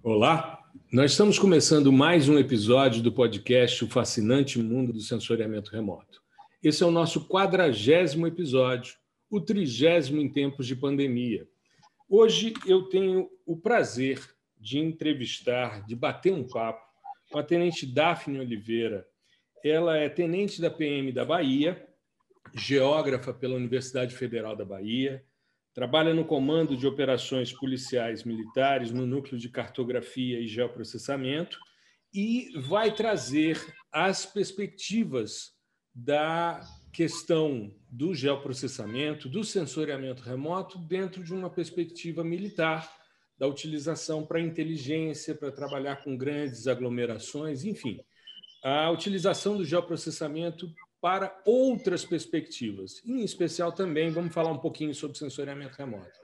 Olá, nós estamos começando mais um episódio do podcast O Fascinante Mundo do Sensoriamento Remoto. Esse é o nosso quadragésimo episódio, o trigésimo em tempos de pandemia. Hoje eu tenho o prazer de entrevistar, de bater um papo com a tenente Daphne Oliveira. Ela é tenente da PM da Bahia, geógrafa pela Universidade Federal da Bahia, trabalha no Comando de Operações Policiais Militares, no Núcleo de Cartografia e Geoprocessamento, e vai trazer as perspectivas da questão do geoprocessamento, do sensoriamento remoto, dentro de uma perspectiva militar, da utilização para inteligência, para trabalhar com grandes aglomerações, enfim, a utilização do geoprocessamento para outras perspectivas. Em especial também, vamos falar um pouquinho sobre sensoriamento remoto.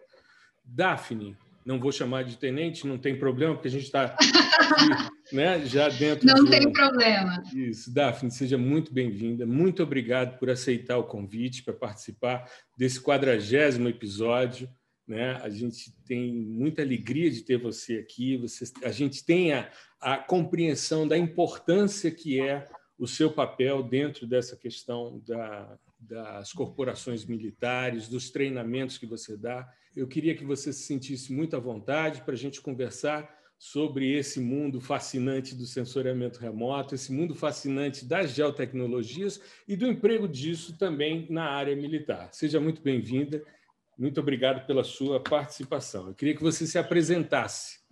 Daphne, não vou chamar de tenente, não tem problema, porque a gente está né, já dentro. Não de... tem problema. Isso, Daphne, seja muito bem-vinda. Muito obrigado por aceitar o convite para participar desse quadragésimo episódio. Né? A gente tem muita alegria de ter você aqui. Você, a gente tem a, a compreensão da importância que é o seu papel dentro dessa questão da, das corporações militares, dos treinamentos que você dá. Eu queria que você se sentisse muito à vontade para a gente conversar sobre esse mundo fascinante do sensoriamento remoto, esse mundo fascinante das geotecnologias e do emprego disso também na área militar. Seja muito bem-vinda. Muito obrigado pela sua participação. Eu queria que você se apresentasse.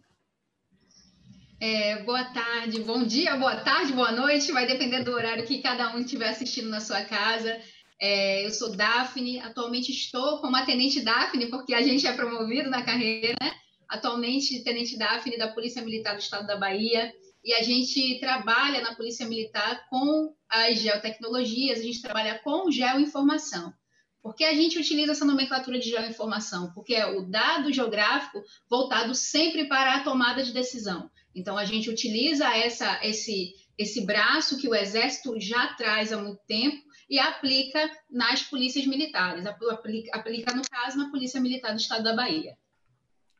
É, boa tarde, bom dia, boa tarde, boa noite, vai depender do horário que cada um estiver assistindo na sua casa. É, eu sou Daphne, atualmente estou como a Tenente Daphne, porque a gente é promovido na carreira, né? atualmente Tenente Daphne da Polícia Militar do Estado da Bahia, e a gente trabalha na Polícia Militar com as geotecnologias, a gente trabalha com geoinformação. Por que a gente utiliza essa nomenclatura de geoinformação? Porque é o dado geográfico voltado sempre para a tomada de decisão. Então, a gente utiliza essa, esse, esse braço que o Exército já traz há muito tempo e aplica nas polícias militares, aplica, aplica, no caso, na Polícia Militar do Estado da Bahia.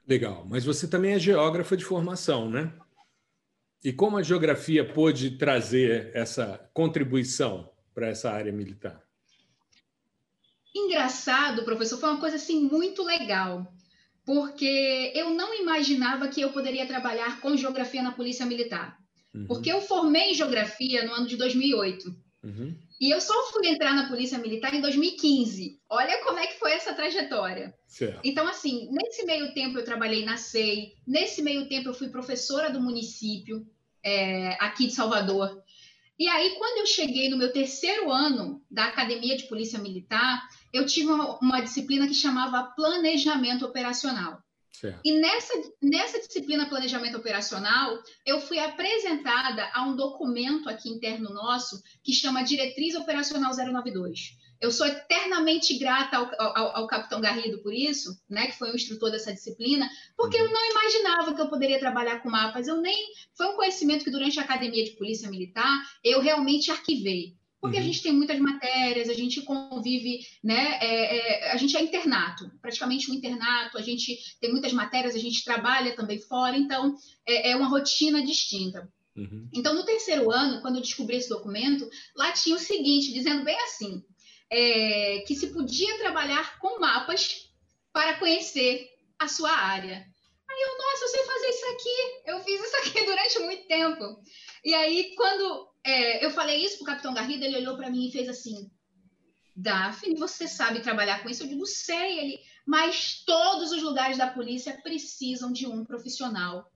Legal, mas você também é geógrafa de formação, né? E como a geografia pôde trazer essa contribuição para essa área militar? Engraçado, professor, foi uma coisa assim muito legal porque eu não imaginava que eu poderia trabalhar com geografia na Polícia Militar. Uhum. Porque eu formei em geografia no ano de 2008. Uhum. E eu só fui entrar na Polícia Militar em 2015. Olha como é que foi essa trajetória. Certo. Então, assim, nesse meio tempo eu trabalhei na SEI, nesse meio tempo eu fui professora do município é, aqui de Salvador. E aí, quando eu cheguei no meu terceiro ano da Academia de Polícia Militar, eu tive uma, uma disciplina que chamava Planejamento Operacional. Certo. E nessa, nessa disciplina Planejamento Operacional, eu fui apresentada a um documento aqui interno nosso que chama Diretriz Operacional 092. Eu sou eternamente grata ao, ao, ao, capitão Garrido por isso, né, que foi o instrutor dessa disciplina, porque eu uhum. não imaginava que eu poderia trabalhar com mapas. Eu nem foi um conhecimento que durante a academia de polícia militar eu realmente arquivei, porque uhum. a gente tem muitas matérias, a gente convive, né? É, é, a gente é internato, praticamente um internato. A gente tem muitas matérias, a gente trabalha também fora, então é, é uma rotina distinta. Uhum. Então, no terceiro ano, quando eu descobri esse documento, lá tinha o seguinte, dizendo bem assim: é, que se podia trabalhar com mapas para conhecer a sua área. Aí eu, nossa, eu sei fazer isso aqui, eu fiz isso aqui durante muito tempo. E aí, quando é, eu falei isso para o Capitão Garrido, ele olhou para mim e fez assim: Daphne, você sabe trabalhar com isso? Eu digo, sei. Ele, mas todos os lugares da polícia precisam de um profissional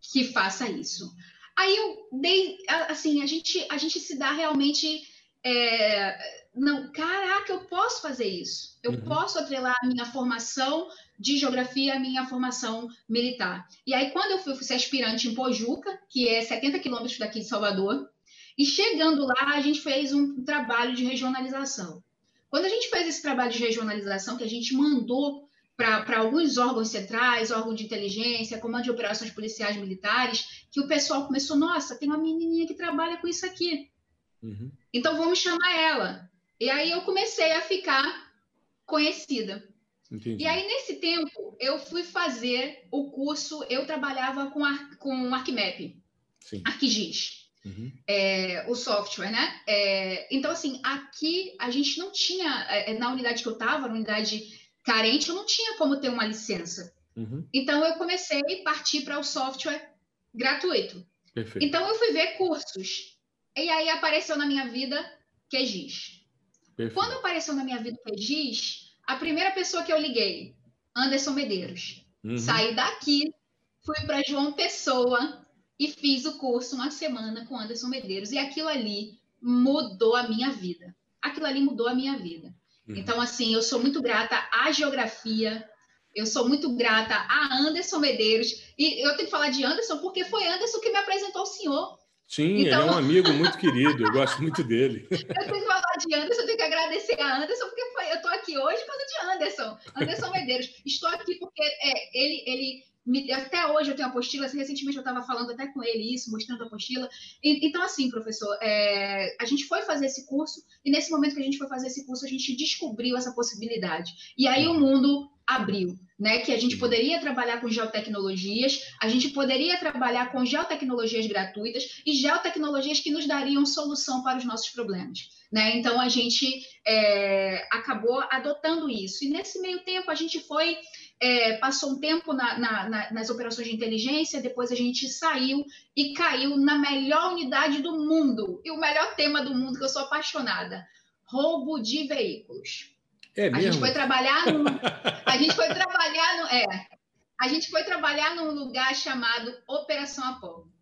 que faça isso. Aí eu dei, assim, a gente, a gente se dá realmente é, não, caraca, eu posso fazer isso. Eu uhum. posso atrelar a minha formação de geografia à minha formação militar. E aí, quando eu fui, fui ser aspirante em Pojuca, que é 70 quilômetros daqui de Salvador, e chegando lá, a gente fez um trabalho de regionalização. Quando a gente fez esse trabalho de regionalização, que a gente mandou para alguns órgãos centrais, órgão de inteligência, comando de operações policiais militares, que o pessoal começou, nossa, tem uma menininha que trabalha com isso aqui. Uhum. Então vamos chamar ela. E aí eu comecei a ficar conhecida. Entendi. E aí, nesse tempo, eu fui fazer o curso, eu trabalhava com, Ar, com ArcMap, Sim. ArcGIS, uhum. é, o software, né? É, então, assim, aqui a gente não tinha, é, na unidade que eu estava, na unidade carente, eu não tinha como ter uma licença. Uhum. Então, eu comecei a partir para o software gratuito. Perfeito. Então, eu fui ver cursos. E aí apareceu na minha vida QGIS. Perfeito. Quando apareceu na minha vida QGIS, a primeira pessoa que eu liguei, Anderson Medeiros. Uhum. Saí daqui, fui para João Pessoa e fiz o curso uma semana com Anderson Medeiros. E aquilo ali mudou a minha vida. Aquilo ali mudou a minha vida. Uhum. Então, assim, eu sou muito grata à geografia, eu sou muito grata a Anderson Medeiros. E eu tenho que falar de Anderson porque foi Anderson que me apresentou o senhor. Sim, então... ele é um amigo muito querido, eu gosto muito dele. eu tenho que falar de Anderson, eu tenho que agradecer a Anderson, porque foi, eu estou aqui hoje por causa de Anderson, Anderson Medeiros. Estou aqui porque é, ele, ele me, até hoje eu tenho apostila, recentemente eu estava falando até com ele isso, mostrando a apostila. E, então, assim, professor, é, a gente foi fazer esse curso, e nesse momento que a gente foi fazer esse curso, a gente descobriu essa possibilidade. E aí o mundo abriu, né? Que a gente poderia trabalhar com geotecnologias, a gente poderia trabalhar com geotecnologias gratuitas e geotecnologias que nos dariam solução para os nossos problemas, né? Então a gente é, acabou adotando isso. E nesse meio tempo a gente foi é, passou um tempo na, na, na, nas operações de inteligência, depois a gente saiu e caiu na melhor unidade do mundo e o melhor tema do mundo que eu sou apaixonada: roubo de veículos. É a gente foi trabalhar num, a gente foi trabalhar no, é, a gente foi trabalhar num lugar chamado Operação Apolo.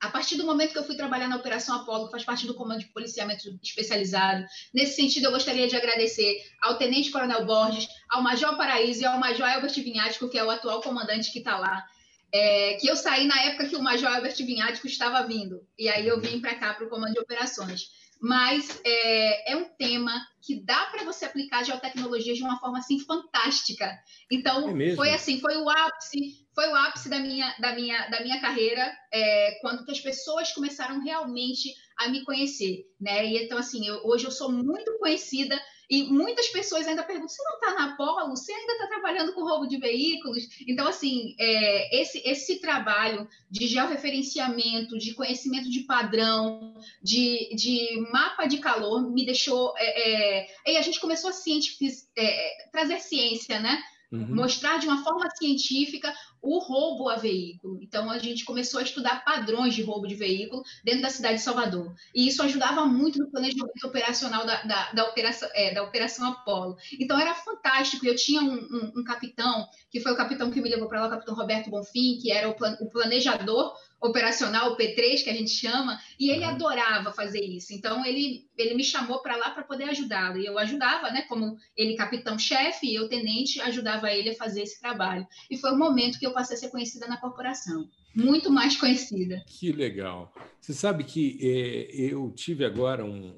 A partir do momento que eu fui trabalhar na Operação Apolo, que faz parte do Comando de Policiamento Especializado, nesse sentido, eu gostaria de agradecer ao Tenente Coronel Borges, ao Major Paraíso e ao Major Albert Vinhático, que é o atual comandante que está lá. É, que eu saí na época que o Major Albert Vinhático estava vindo. E aí eu vim para cá, para o Comando de Operações mas é, é, um tema que dá para você aplicar geotecnologia de uma forma assim fantástica. Então é foi assim, foi o ápice, foi o ápice da minha da minha da minha carreira é, quando que as pessoas começaram realmente a me conhecer, né? E então assim, eu, hoje eu sou muito conhecida e muitas pessoas ainda perguntam: você não está na Polo? Você ainda está trabalhando com roubo de veículos? Então, assim, é, esse, esse trabalho de georreferenciamento, de conhecimento de padrão, de, de mapa de calor, me deixou. É, é, e a gente começou a cientific, é, trazer ciência, né? Uhum. Mostrar de uma forma científica o roubo a veículo. Então, a gente começou a estudar padrões de roubo de veículo dentro da cidade de Salvador. E isso ajudava muito no planejamento operacional da, da, da operação, é, da operação Apolo. Então, era fantástico. Eu tinha um, um, um capitão, que foi o capitão que me levou para lá, o capitão Roberto Bonfim, que era o, plan, o planejador operacional, o P3, que a gente chama, e ele uhum. adorava fazer isso. Então, ele, ele me chamou para lá para poder ajudá-lo. E eu ajudava, né? Como ele capitão-chefe e eu tenente, ajudava ele a fazer esse trabalho. E foi o momento que eu passei a ser conhecida na corporação. Muito mais conhecida. Que legal. Você sabe que é, eu tive agora um,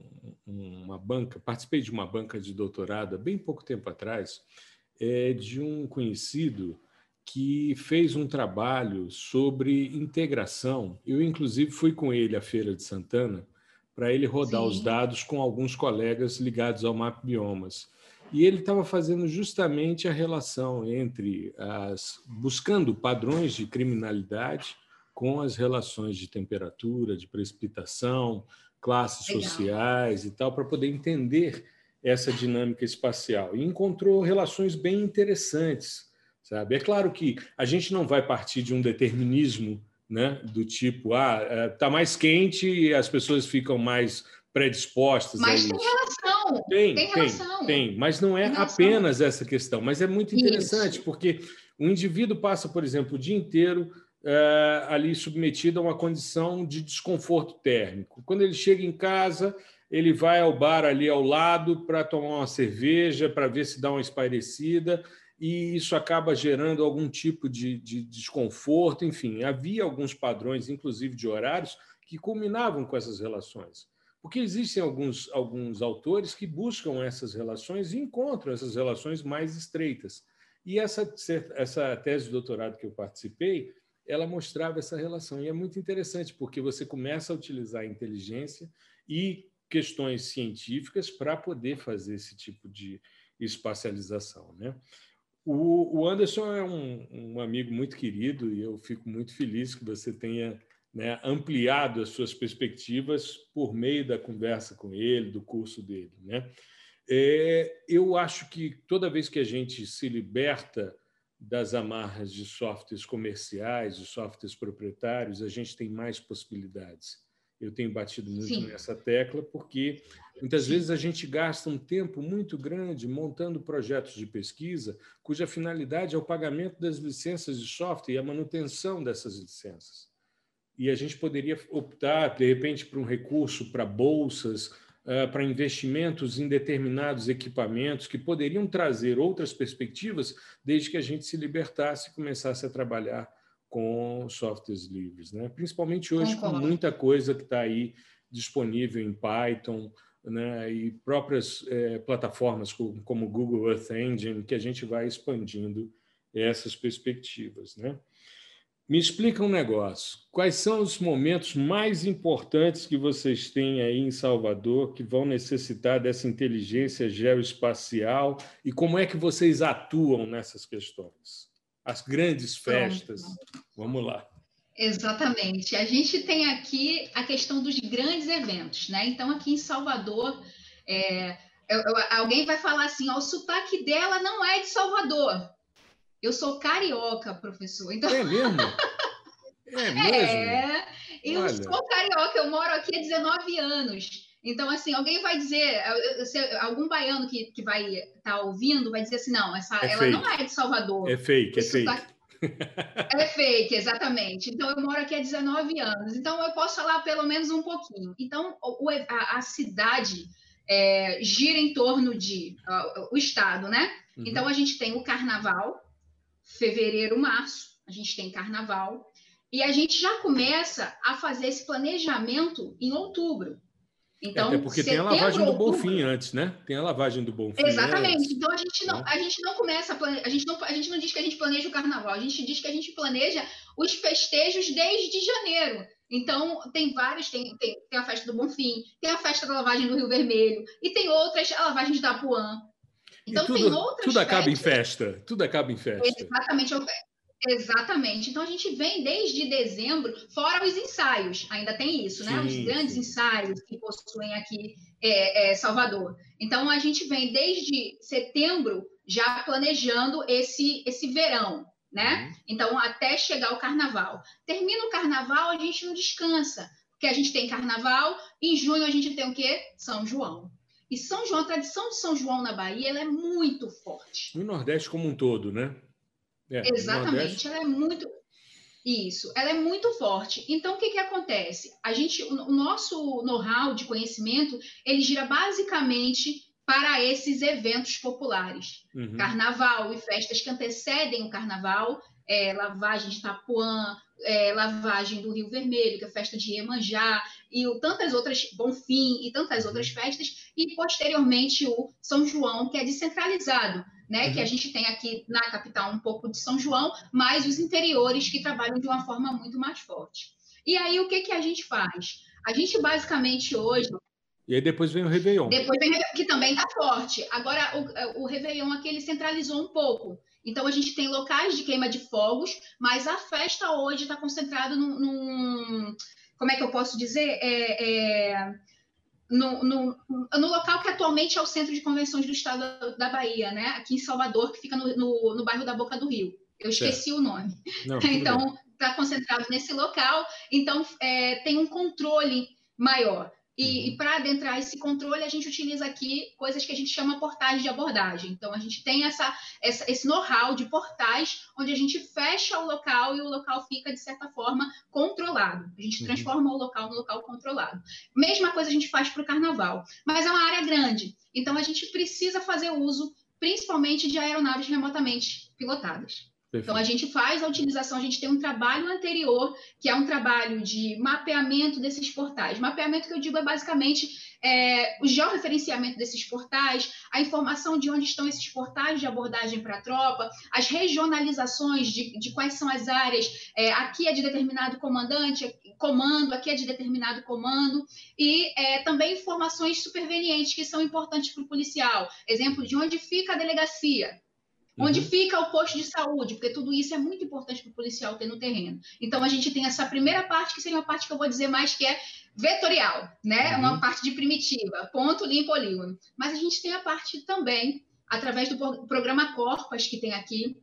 uma banca, participei de uma banca de doutorado há bem pouco tempo atrás, é, de um conhecido que fez um trabalho sobre integração. Eu, inclusive, fui com ele à Feira de Santana para ele rodar Sim. os dados com alguns colegas ligados ao Map Biomas. E ele estava fazendo justamente a relação entre as buscando padrões de criminalidade com as relações de temperatura, de precipitação, classes Legal. sociais e tal, para poder entender essa dinâmica espacial. E encontrou relações bem interessantes sabe? É claro que a gente não vai partir de um determinismo, né, do tipo, ah, está é, mais quente e as pessoas ficam mais predispostas mas a isso. Tem relação. Tem, tem, relação. tem, mas não é apenas essa questão. Mas é muito interessante isso. porque o indivíduo passa, por exemplo, o dia inteiro é, ali submetido a uma condição de desconforto térmico. Quando ele chega em casa, ele vai ao bar ali ao lado para tomar uma cerveja, para ver se dá uma espairecida e isso acaba gerando algum tipo de, de, desconforto. Enfim, havia alguns padrões, inclusive de horários, que culminavam com essas relações. Porque existem alguns, alguns autores que buscam essas relações e encontram essas relações mais estreitas. E essa, essa tese de doutorado que eu participei, ela mostrava essa relação. E é muito interessante, porque você começa a utilizar a inteligência e questões científicas para poder fazer esse tipo de espacialização. Né? O, Anderson é um, um, amigo muito querido e eu fico muito feliz que você tenha né, ampliado as suas perspectivas por meio da conversa com ele, do curso dele. Né? É, eu acho que toda vez que a gente se liberta das amarras de softwares comerciais, de softwares proprietários, a gente tem mais possibilidades. Eu tenho batido muito Sim. nessa tecla porque muitas Sim. vezes a gente gasta um tempo muito grande montando projetos de pesquisa cuja finalidade é o pagamento das licenças de software e a manutenção dessas licenças. E a gente poderia optar, de repente, por um recurso para bolsas uh, para investimentos em determinados equipamentos que poderiam trazer outras perspectivas, desde que a gente se libertasse e começasse a trabalhar com softwares livres, né? Principalmente hoje Concordo. com muita coisa que está aí disponível em Python, né? E próprias é, plataformas como, como Google Earth Engine que a gente vai expandindo essas perspectivas, né? Me explica um negócio. Quais são os momentos mais importantes que vocês têm aí em Salvador que vão necessitar dessa inteligência geoespacial e como é que vocês atuam nessas questões? As grandes festas. Vamos lá. Exatamente. A gente tem aqui a questão dos grandes eventos, né? Então, aqui em Salvador, é, alguém vai falar assim: ó, o sotaque dela não é de Salvador. Eu sou carioca, professor. Então... É mesmo? É mesmo? É, eu Olha. sou carioca, eu moro aqui há 19 anos. Então, assim, alguém vai dizer, algum baiano que, que vai estar tá ouvindo vai dizer assim: não, essa, é ela fake. não é de Salvador. É fake, é fake. Tá... É fake, exatamente. Então, eu moro aqui há 19 anos. Então, eu posso falar pelo menos um pouquinho. Então, a, a, cidade é, gira em torno de uh, o estado, né? Uhum. Então, a gente tem o carnaval, fevereiro, março, a gente tem carnaval, e a gente já começa a fazer esse planejamento em outubro. Então, Até porque setembro, tem a lavagem do Bonfim antes, né? Tem a lavagem do Bonfim. Exatamente. Antes. Então a gente não, a gente não começa a, plane... a gente não, a gente não diz que a gente planeja o carnaval, a gente diz que a gente planeja os festejos desde janeiro. Então, tem vários, tem, tem, tem a festa do Bonfim, tem a festa da lavagem do Rio Vermelho, e tem outras, a lavagem de Itapuã. Então, tudo, tem outras Tudo acaba festas. em festa, tudo acaba em festa. Exatamente. Exatamente. Então a gente vem desde dezembro, fora os ensaios, ainda tem isso, né? Sim, os grandes ensaios que possuem aqui é, é, Salvador. Então a gente vem desde setembro já planejando esse, esse verão, né? Uhum. Então até chegar o carnaval. Termina o carnaval, a gente não descansa, porque a gente tem carnaval, em junho a gente tem o quê? São João. E São João, a tradição de São João na Bahia, ela é muito forte. No Nordeste como um todo, né? É, Exatamente, ela é muito. Isso, ela é muito forte. Então, o que, que acontece? A gente, o nosso know-how de conhecimento, ele gira basicamente para esses eventos populares. Uhum. Carnaval e festas que antecedem o carnaval, é, lavagem de Itapuã, é, lavagem do Rio Vermelho, que é a festa de Iemanjá, e o, tantas outras, Bonfim, e tantas uhum. outras festas, e posteriormente o São João, que é descentralizado né? Uhum. Que a gente tem aqui na capital um pouco de São João, mas os interiores que trabalham de uma forma muito mais forte. E aí, o que, que a gente faz? A gente basicamente hoje. E aí depois vem o Réveillon. Depois vem que também está forte. Agora, o, o Réveillon aqui ele centralizou um pouco. Então, a gente tem locais de queima de fogos, mas a festa hoje está concentrada num, num, Como é que eu posso dizer? É, é no, no, no, local que atualmente é o Centro de Convenções do Estado da Bahia, né? aqui em Salvador, que fica no, no, no bairro da Boca do Rio. Eu esqueci certo. o nome. Não, então, está concentrado nesse local. Então, é, tem um controle maior. E, uhum. e para adentrar esse controle, a gente utiliza aqui coisas que a gente chama portais de abordagem. Então, a gente tem essa, essa esse know-how de portais, onde a gente fecha o local e o local fica, de certa forma, controlado. A gente uhum. transforma o local no local controlado. Mesma coisa a gente faz para o carnaval, mas é uma área grande. Então, a gente precisa fazer uso, principalmente, de aeronaves remotamente pilotadas. Perfeito. Então, a gente faz a utilização, a gente tem um trabalho anterior, que é um trabalho de mapeamento desses portais. Mapeamento que eu digo é basicamente é, o georreferenciamento desses portais, a informação de onde estão esses portais de abordagem para a tropa, as regionalizações de, de quais são as áreas, é, aqui é de determinado comandante, comando, aqui é de determinado comando, e é, também informações supervenientes que são importantes para o policial. Exemplo, de onde fica a delegacia Onde uhum. fica o posto de saúde? Porque tudo isso é muito importante para o policial ter no terreno. Então, a gente tem essa primeira parte, que seria uma parte que eu vou dizer mais que é vetorial, né? Uhum. Uma parte de primitiva, ponto, limpo, polígono. Mas a gente tem a parte também, através do programa Corpas que tem aqui,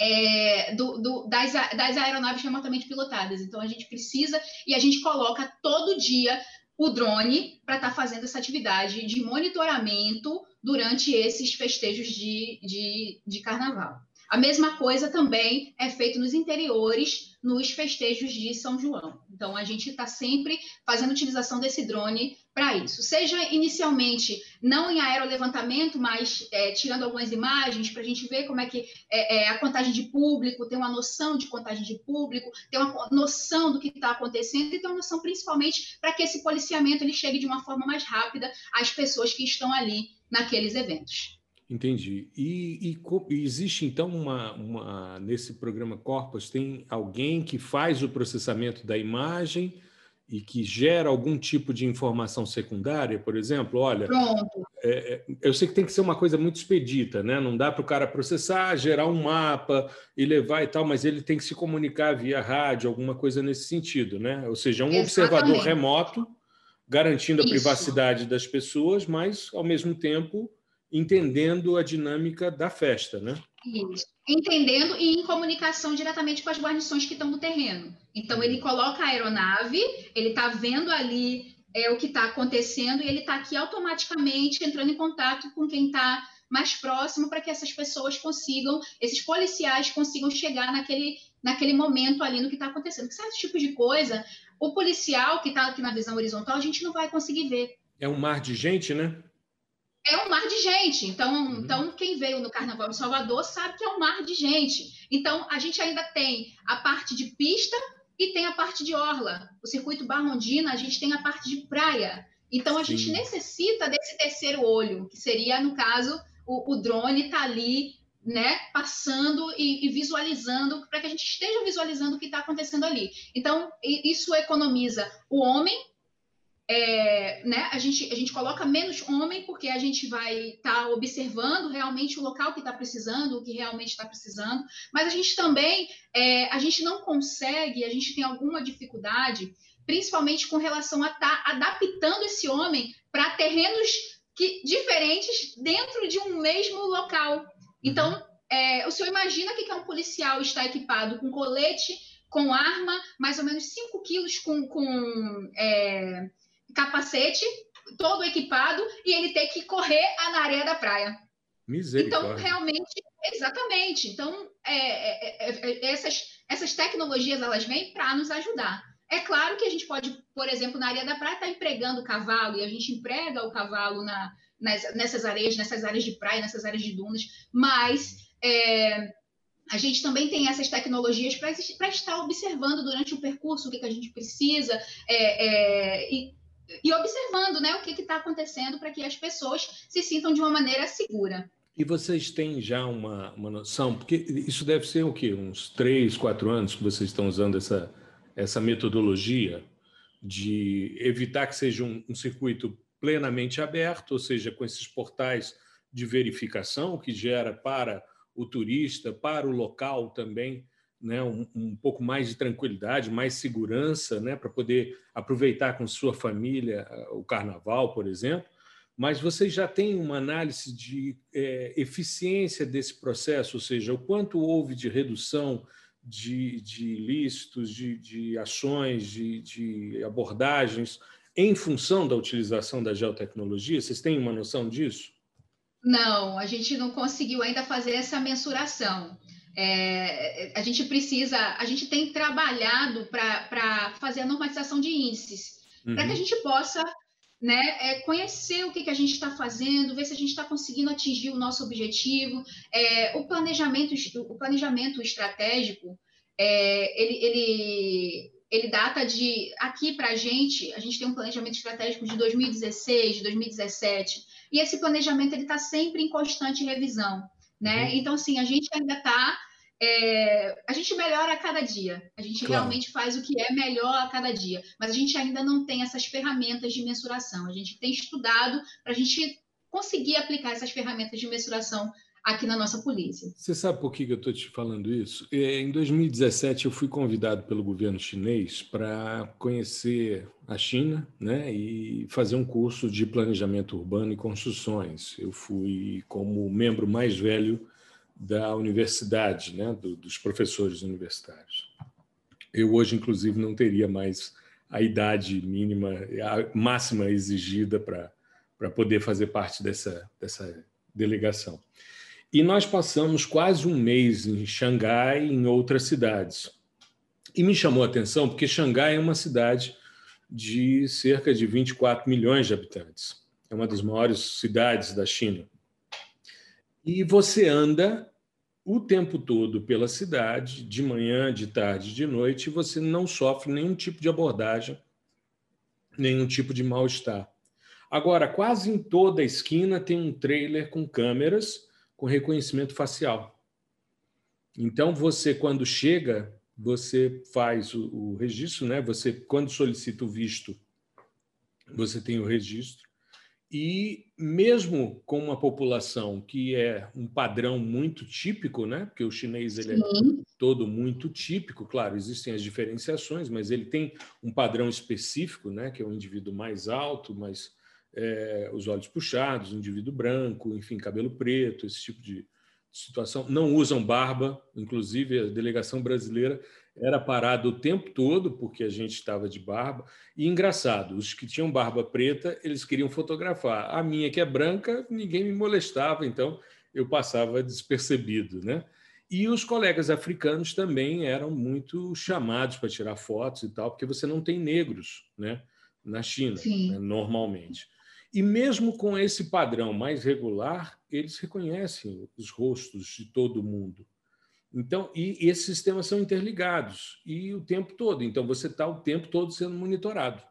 é, do, do, das, das aeronaves remotamente pilotadas. Então, a gente precisa e a gente coloca todo dia o drone para estar tá fazendo essa atividade de monitoramento durante esses festejos de, de, de carnaval. A mesma coisa também é feito nos interiores, nos festejos de São João. Então, a gente está sempre fazendo utilização desse drone para isso. Seja inicialmente não em aerolevantamento, mas é, tirando algumas imagens para a gente ver como é que é, é, a contagem de público, ter uma noção de contagem de público, ter uma noção do que está acontecendo e ter uma noção principalmente para que esse policiamento ele chegue de uma forma mais rápida às pessoas que estão ali naqueles eventos. Entendi. E, e, e, existe então uma, uma nesse programa Corpus tem alguém que faz o processamento da imagem e que gera algum tipo de informação secundária, por exemplo, olha, é, é, eu sei que tem que ser uma coisa muito expedita, né? Não dá para o cara processar, gerar um mapa e levar e tal, mas ele tem que se comunicar via rádio, alguma coisa nesse sentido, né? Ou seja, um Exatamente. observador remoto garantindo a Isso. privacidade das pessoas, mas ao mesmo tempo entendendo a dinâmica da festa, né? Isso. Entendendo e em comunicação diretamente com as guarnições que estão no terreno. Então, ele coloca a aeronave, ele está vendo ali é, o que está acontecendo e ele está aqui automaticamente entrando em contato com quem está mais próximo para que essas pessoas consigam, esses policiais consigam chegar naquele, naquele momento ali no que está acontecendo. Porque certos tipos de coisa, o policial que está aqui na visão horizontal, a gente não vai conseguir ver. É um mar de gente, né? é um mar de gente. Então, uhum. então, quem veio no Carnaval de Salvador sabe que é um mar de gente. Então, a gente ainda tem a parte de pista e tem a parte de orla. O circuito Barrondina, a gente tem a parte de praia. Então, a Sim. gente necessita desse terceiro olho, que seria, no caso, o, o drone está ali, né, passando e, e visualizando, para que a gente esteja visualizando o que está acontecendo ali. Então, isso economiza o homem é, né, a, gente, a gente coloca menos homem porque a gente vai estar tá observando realmente o local que está precisando, o que realmente está precisando, mas a gente também é, a gente não consegue, a gente tem alguma dificuldade, principalmente com relação a estar tá adaptando esse homem para terrenos que, diferentes dentro de um mesmo local. Então, uhum. é, o senhor imagina que, que é um policial está equipado com colete, com arma, mais ou menos 5 quilos com, com é, capacete, todo equipado, e ele ter que correr na areia da praia. Então, realmente, exatamente. Então, é, é, é, essas, essas tecnologias, elas vêm para nos ajudar. É claro que a gente pode, por exemplo, na areia da praia, estar tá empregando o cavalo, e a gente emprega o cavalo na, nas, nessas areias, nessas áreas de praia, nessas áreas de dunas, mas é, a gente também tem essas tecnologias para estar observando durante o percurso o que, que a gente precisa, é, é, e e observando né, o que está acontecendo para que as pessoas se sintam de uma maneira segura. E vocês têm já uma, uma noção, porque isso deve ser o quê? Uns três, quatro anos que vocês estão usando essa, essa metodologia de evitar que seja um, um circuito plenamente aberto, ou seja, com esses portais de verificação que gera para o turista, para o local também, né, um, um, pouco mais de tranquilidade, mais segurança, né, para poder aproveitar com sua família eh, o carnaval, por exemplo. Mas vocês já têm uma análise de é, eficiência desse processo, ou seja, o quanto houve de redução de, de ilícitos, de, de ações, de, de abordagens em função da utilização da geotecnologia? Vocês têm uma noção disso? Não, a gente não conseguiu ainda fazer essa mensuração. É, a gente precisa, a gente tem trabalhado para fazer a normalização de índices, uhum. para que a gente possa né, é, conhecer o que, que a gente está fazendo, ver se a gente está conseguindo atingir o nosso objetivo. É, o, planejamento, o planejamento estratégico, é, ele, ele, ele data de, aqui para a gente, a gente tem um planejamento estratégico de 2016, de 2017, e esse planejamento está sempre em constante revisão né? Uhum. Então, assim, a gente ainda está. É, a gente melhora a cada dia, a gente claro. realmente faz o que é melhor a cada dia, mas a gente ainda não tem essas ferramentas de mensuração. A gente tem estudado para a gente conseguir aplicar essas ferramentas de mensuração aqui na nossa polícia. Você sabe por que eu estou te falando isso? É, em 2017, eu fui convidado pelo governo chinês para conhecer a China né, e fazer um curso de planejamento urbano e construções. Eu fui como membro mais velho da universidade, né, dos professores universitários. Eu hoje, inclusive, não teria mais a idade mínima, a máxima exigida para poder fazer parte dessa, dessa delegação. E nós passamos quase um mês em Xangai e em outras cidades. E me chamou a atenção porque Xangai é uma cidade de cerca de 24 milhões de habitantes. É uma das maiores cidades da China. E você anda o tempo todo pela cidade, de manhã, de tarde, de noite, e você não sofre nenhum tipo de abordagem, nenhum tipo de mal-estar. Agora, quase em toda a esquina tem um trailer com câmeras com reconhecimento facial. Então, você, quando chega, você faz o, o registro, né? Você, quando solicita o visto, você tem o registro. E mesmo com uma população que é um padrão muito típico, né? Porque o chinês ele é todo muito típico, claro, existem as diferenciações, mas ele tem um padrão específico, né? Que é um indivíduo mais alto, mais é, os olhos puxados, indivíduo branco, enfim, cabelo preto, esse tipo de situação. Não usam barba, inclusive a delegação brasileira era parada o tempo todo porque a gente estava de barba. E engraçado, os que tinham barba preta, eles queriam fotografar. A minha, que é branca, ninguém me molestava, então eu passava despercebido, né? E os colegas africanos também eram muito chamados para tirar fotos e tal, porque você não tem negros, né? Na China, né? normalmente. E mesmo com esse padrão mais regular, eles reconhecem os rostos de todo mundo. Então, e, esses sistemas são interligados e o tempo todo. Então, você está o tempo todo sendo monitorado,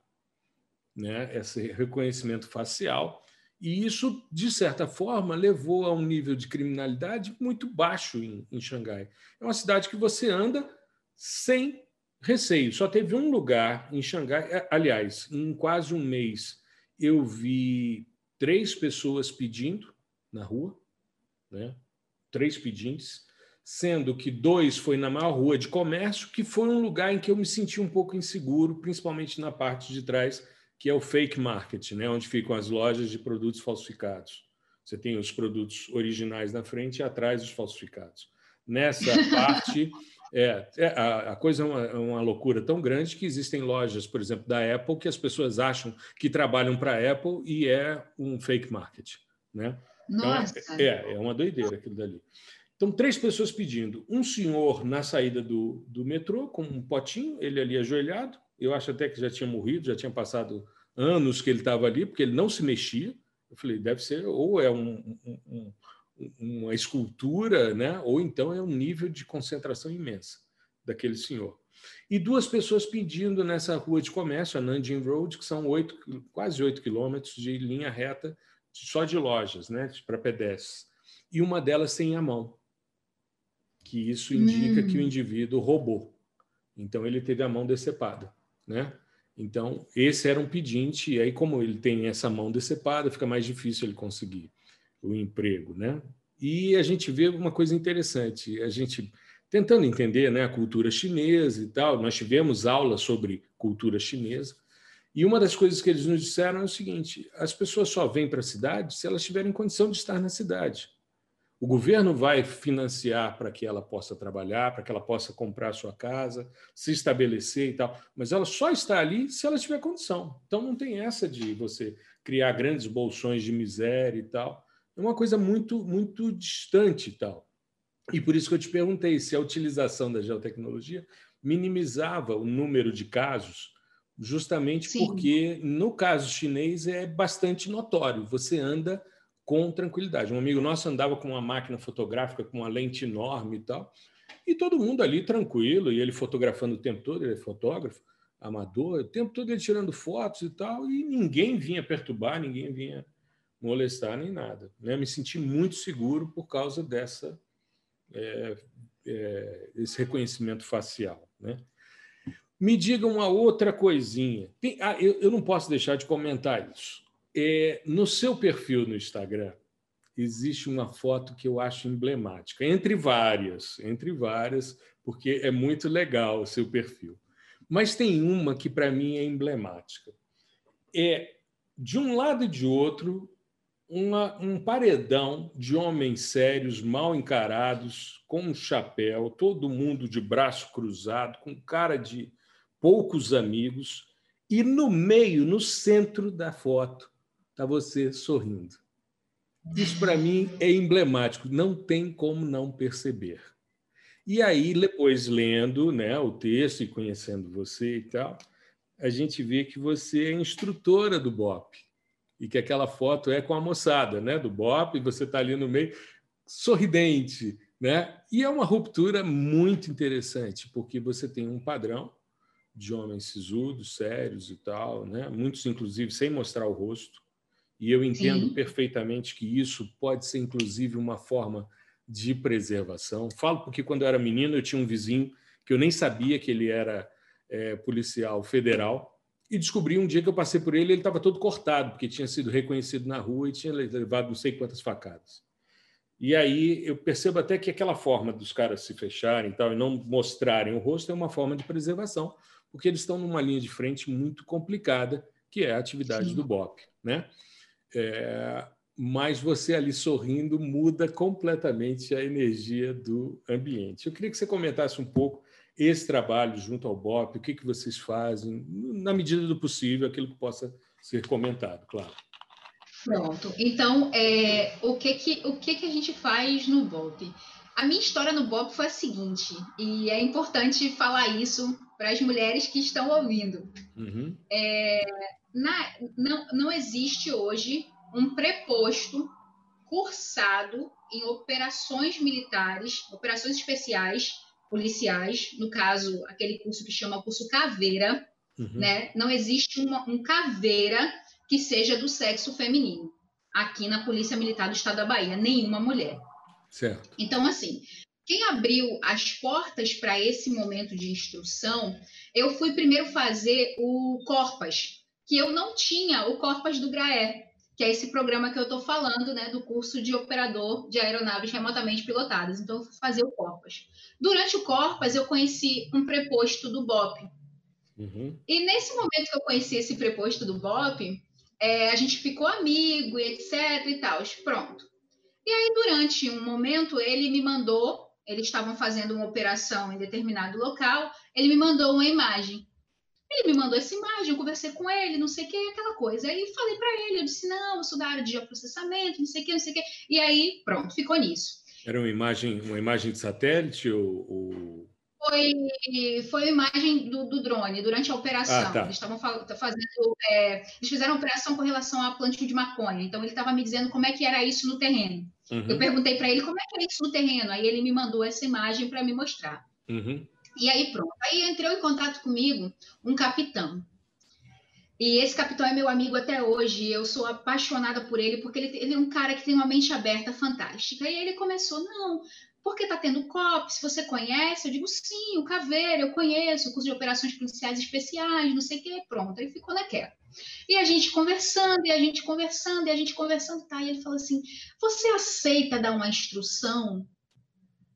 né? Esse reconhecimento facial e isso, de certa forma, levou a um nível de criminalidade muito baixo em, em Xangai. É uma cidade que você anda sem receio. Só teve um lugar em Xangai, aliás, em quase um mês eu vi três pessoas pedindo na rua, né? três pedintes, sendo que dois foi na maior rua de comércio, que foi um lugar em que eu me senti um pouco inseguro, principalmente na parte de trás, que é o fake market, né? onde ficam as lojas de produtos falsificados. Você tem os produtos originais na frente e atrás os falsificados. Nessa parte é, é a, a, coisa é uma, é uma, loucura tão grande que existem lojas, por exemplo, da Apple, que as pessoas acham que trabalham para a Apple e é um fake market. Né? Nossa. Então, é, é uma doideira aquilo dali. Então, três pessoas pedindo. Um senhor na saída do, do metrô, com um potinho, ele ali ajoelhado. Eu acho até que já tinha morrido, já tinha passado anos que ele estava ali, porque ele não se mexia. Eu falei, deve ser, ou é um, um, uma escultura, né? ou então é um nível de concentração imensa daquele senhor. E duas pessoas pedindo nessa rua de comércio, a Nanjing Road, que são oito, quase oito quilômetros de linha reta só de lojas, né? para pedestres. E uma delas tem a mão, que isso indica hum. que o hum. indivíduo roubou. Então, ele teve a mão decepada. Né? Então, esse era um pedinte, e aí, como ele tem essa mão decepada, fica mais difícil ele conseguir o emprego, né? E a gente vê uma coisa interessante, a gente tentando entender né, a cultura chinesa e tal, nós tivemos aula sobre cultura chinesa, e uma das coisas que eles nos disseram é o seguinte: as pessoas só vêm para a cidade se elas tiverem condição de estar na cidade. O governo vai financiar para que ela possa trabalhar, para que ela possa comprar sua casa, se estabelecer e tal, mas ela só está ali se ela tiver condição. Então não tem essa de você criar grandes bolsões de miséria e tal é uma coisa muito, muito distante e tal. E por isso que eu te perguntei se a utilização da geotecnologia minimizava o número de casos, justamente Sim. porque no caso chinês é bastante notório. Você anda com tranquilidade. Um amigo nosso andava com uma máquina fotográfica com uma lente enorme e tal, e todo mundo ali tranquilo, e ele fotografando o tempo todo, ele é fotógrafo, amador, o tempo todo ele tirando fotos e tal, e ninguém vinha perturbar, ninguém vinha molestar nem nada. Né? Me senti muito seguro por causa dessa é, é, esse reconhecimento facial. Né? Me diga uma outra coisinha. Tem, ah, eu, eu, não posso deixar de comentar isso. É, no seu perfil no Instagram, existe uma foto que eu acho emblemática, entre várias, entre várias, porque é muito legal o seu perfil. Mas tem uma que para mim é emblemática. É de um lado e de outro uma, um paredão de homens sérios, mal encarados, com um chapéu, todo mundo de braço cruzado, com cara de poucos amigos, e no meio, no centro da foto, está você sorrindo. Isso para mim é emblemático, não tem como não perceber. E aí, depois lendo né, o texto e conhecendo você e tal, a gente vê que você é instrutora do BOP e que aquela foto é com a moçada, né, do BOP, e você está ali no meio, sorridente, né? E é uma ruptura muito interessante, porque você tem um padrão de homens sisudos, sérios e tal, né? Muitos inclusive sem mostrar o rosto. E eu entendo Sim. perfeitamente que isso pode ser inclusive uma forma de preservação. Falo porque quando eu era menino eu tinha um vizinho que eu nem sabia que ele era é, policial federal e descobri um dia que eu passei por ele, ele estava todo cortado, porque tinha sido reconhecido na rua e tinha levado não sei quantas facadas. E aí eu percebo até que aquela forma dos caras se fecharem e, tal, e não mostrarem o rosto é uma forma de preservação, porque eles estão numa linha de frente muito complicada, que é a atividade Sim. do BOP. Né? É, mas você ali sorrindo muda completamente a energia do ambiente. Eu queria que você comentasse um pouco esse trabalho junto ao BOP, o que, que vocês fazem, na medida do possível, aquilo que possa ser comentado, claro. Pronto. Então, é, o, que, que, o que, que a gente faz no BOP? A minha história no BOP foi a seguinte, e é importante falar isso para as mulheres que estão ouvindo. Uhum. É, na, não, não existe hoje um preposto cursado em operações militares, operações especiais, policiais, no caso, aquele curso que chama curso caveira, uhum. né? Não existe uma, um caveira que seja do sexo feminino aqui na Polícia Militar do Estado da Bahia, nenhuma mulher. Certo. Então, assim, quem abriu as portas para esse momento de instrução, eu fui primeiro fazer o Corpas, que eu não tinha o Corpas do GRAE, que é esse programa que eu estou falando, né, do curso de operador de aeronaves remotamente pilotadas. Então, eu fui fazer o Corpas. Durante o Corpas, eu conheci um preposto do BOP. Uhum. E nesse momento que eu conheci esse preposto do BOP, é, a gente ficou amigo e etc e tal. Pronto. E aí, durante um momento, ele me mandou, eles estavam fazendo uma operação em determinado local, ele me mandou uma imagem. Ele me mandou essa imagem, eu conversei com ele, não sei o que, aquela coisa. Aí falei para ele, eu disse, não, eu sou da área de geoprocessamento, não sei o que, não sei o que. E aí, pronto, ficou nisso. Era uma imagem, uma imagem de satélite ou... ou... Foi, foi a imagem do, do, drone durante a operação. Ah, tá. Eles estavam fazendo. É, eles fizeram operação com relação a plantio de maconha. Então ele estava me dizendo como é que era isso no terreno. Uhum. Eu perguntei para ele como é que é isso no terreno. Aí ele me mandou essa imagem para me mostrar. Uhum. E aí pronto. Aí entrou em contato comigo um capitão. E esse capitão é meu amigo até hoje. Eu sou apaixonada por ele porque ele, ele é um cara que tem uma mente aberta fantástica. E aí ele começou, não, porque está tendo COP, você conhece, eu digo sim, o Caveira, eu conheço, o curso de operações policiais especiais, não sei o que, pronto, aí ficou naquela. E a gente conversando, e a gente conversando, e a gente conversando, tá? E ele falou assim: você aceita dar uma instrução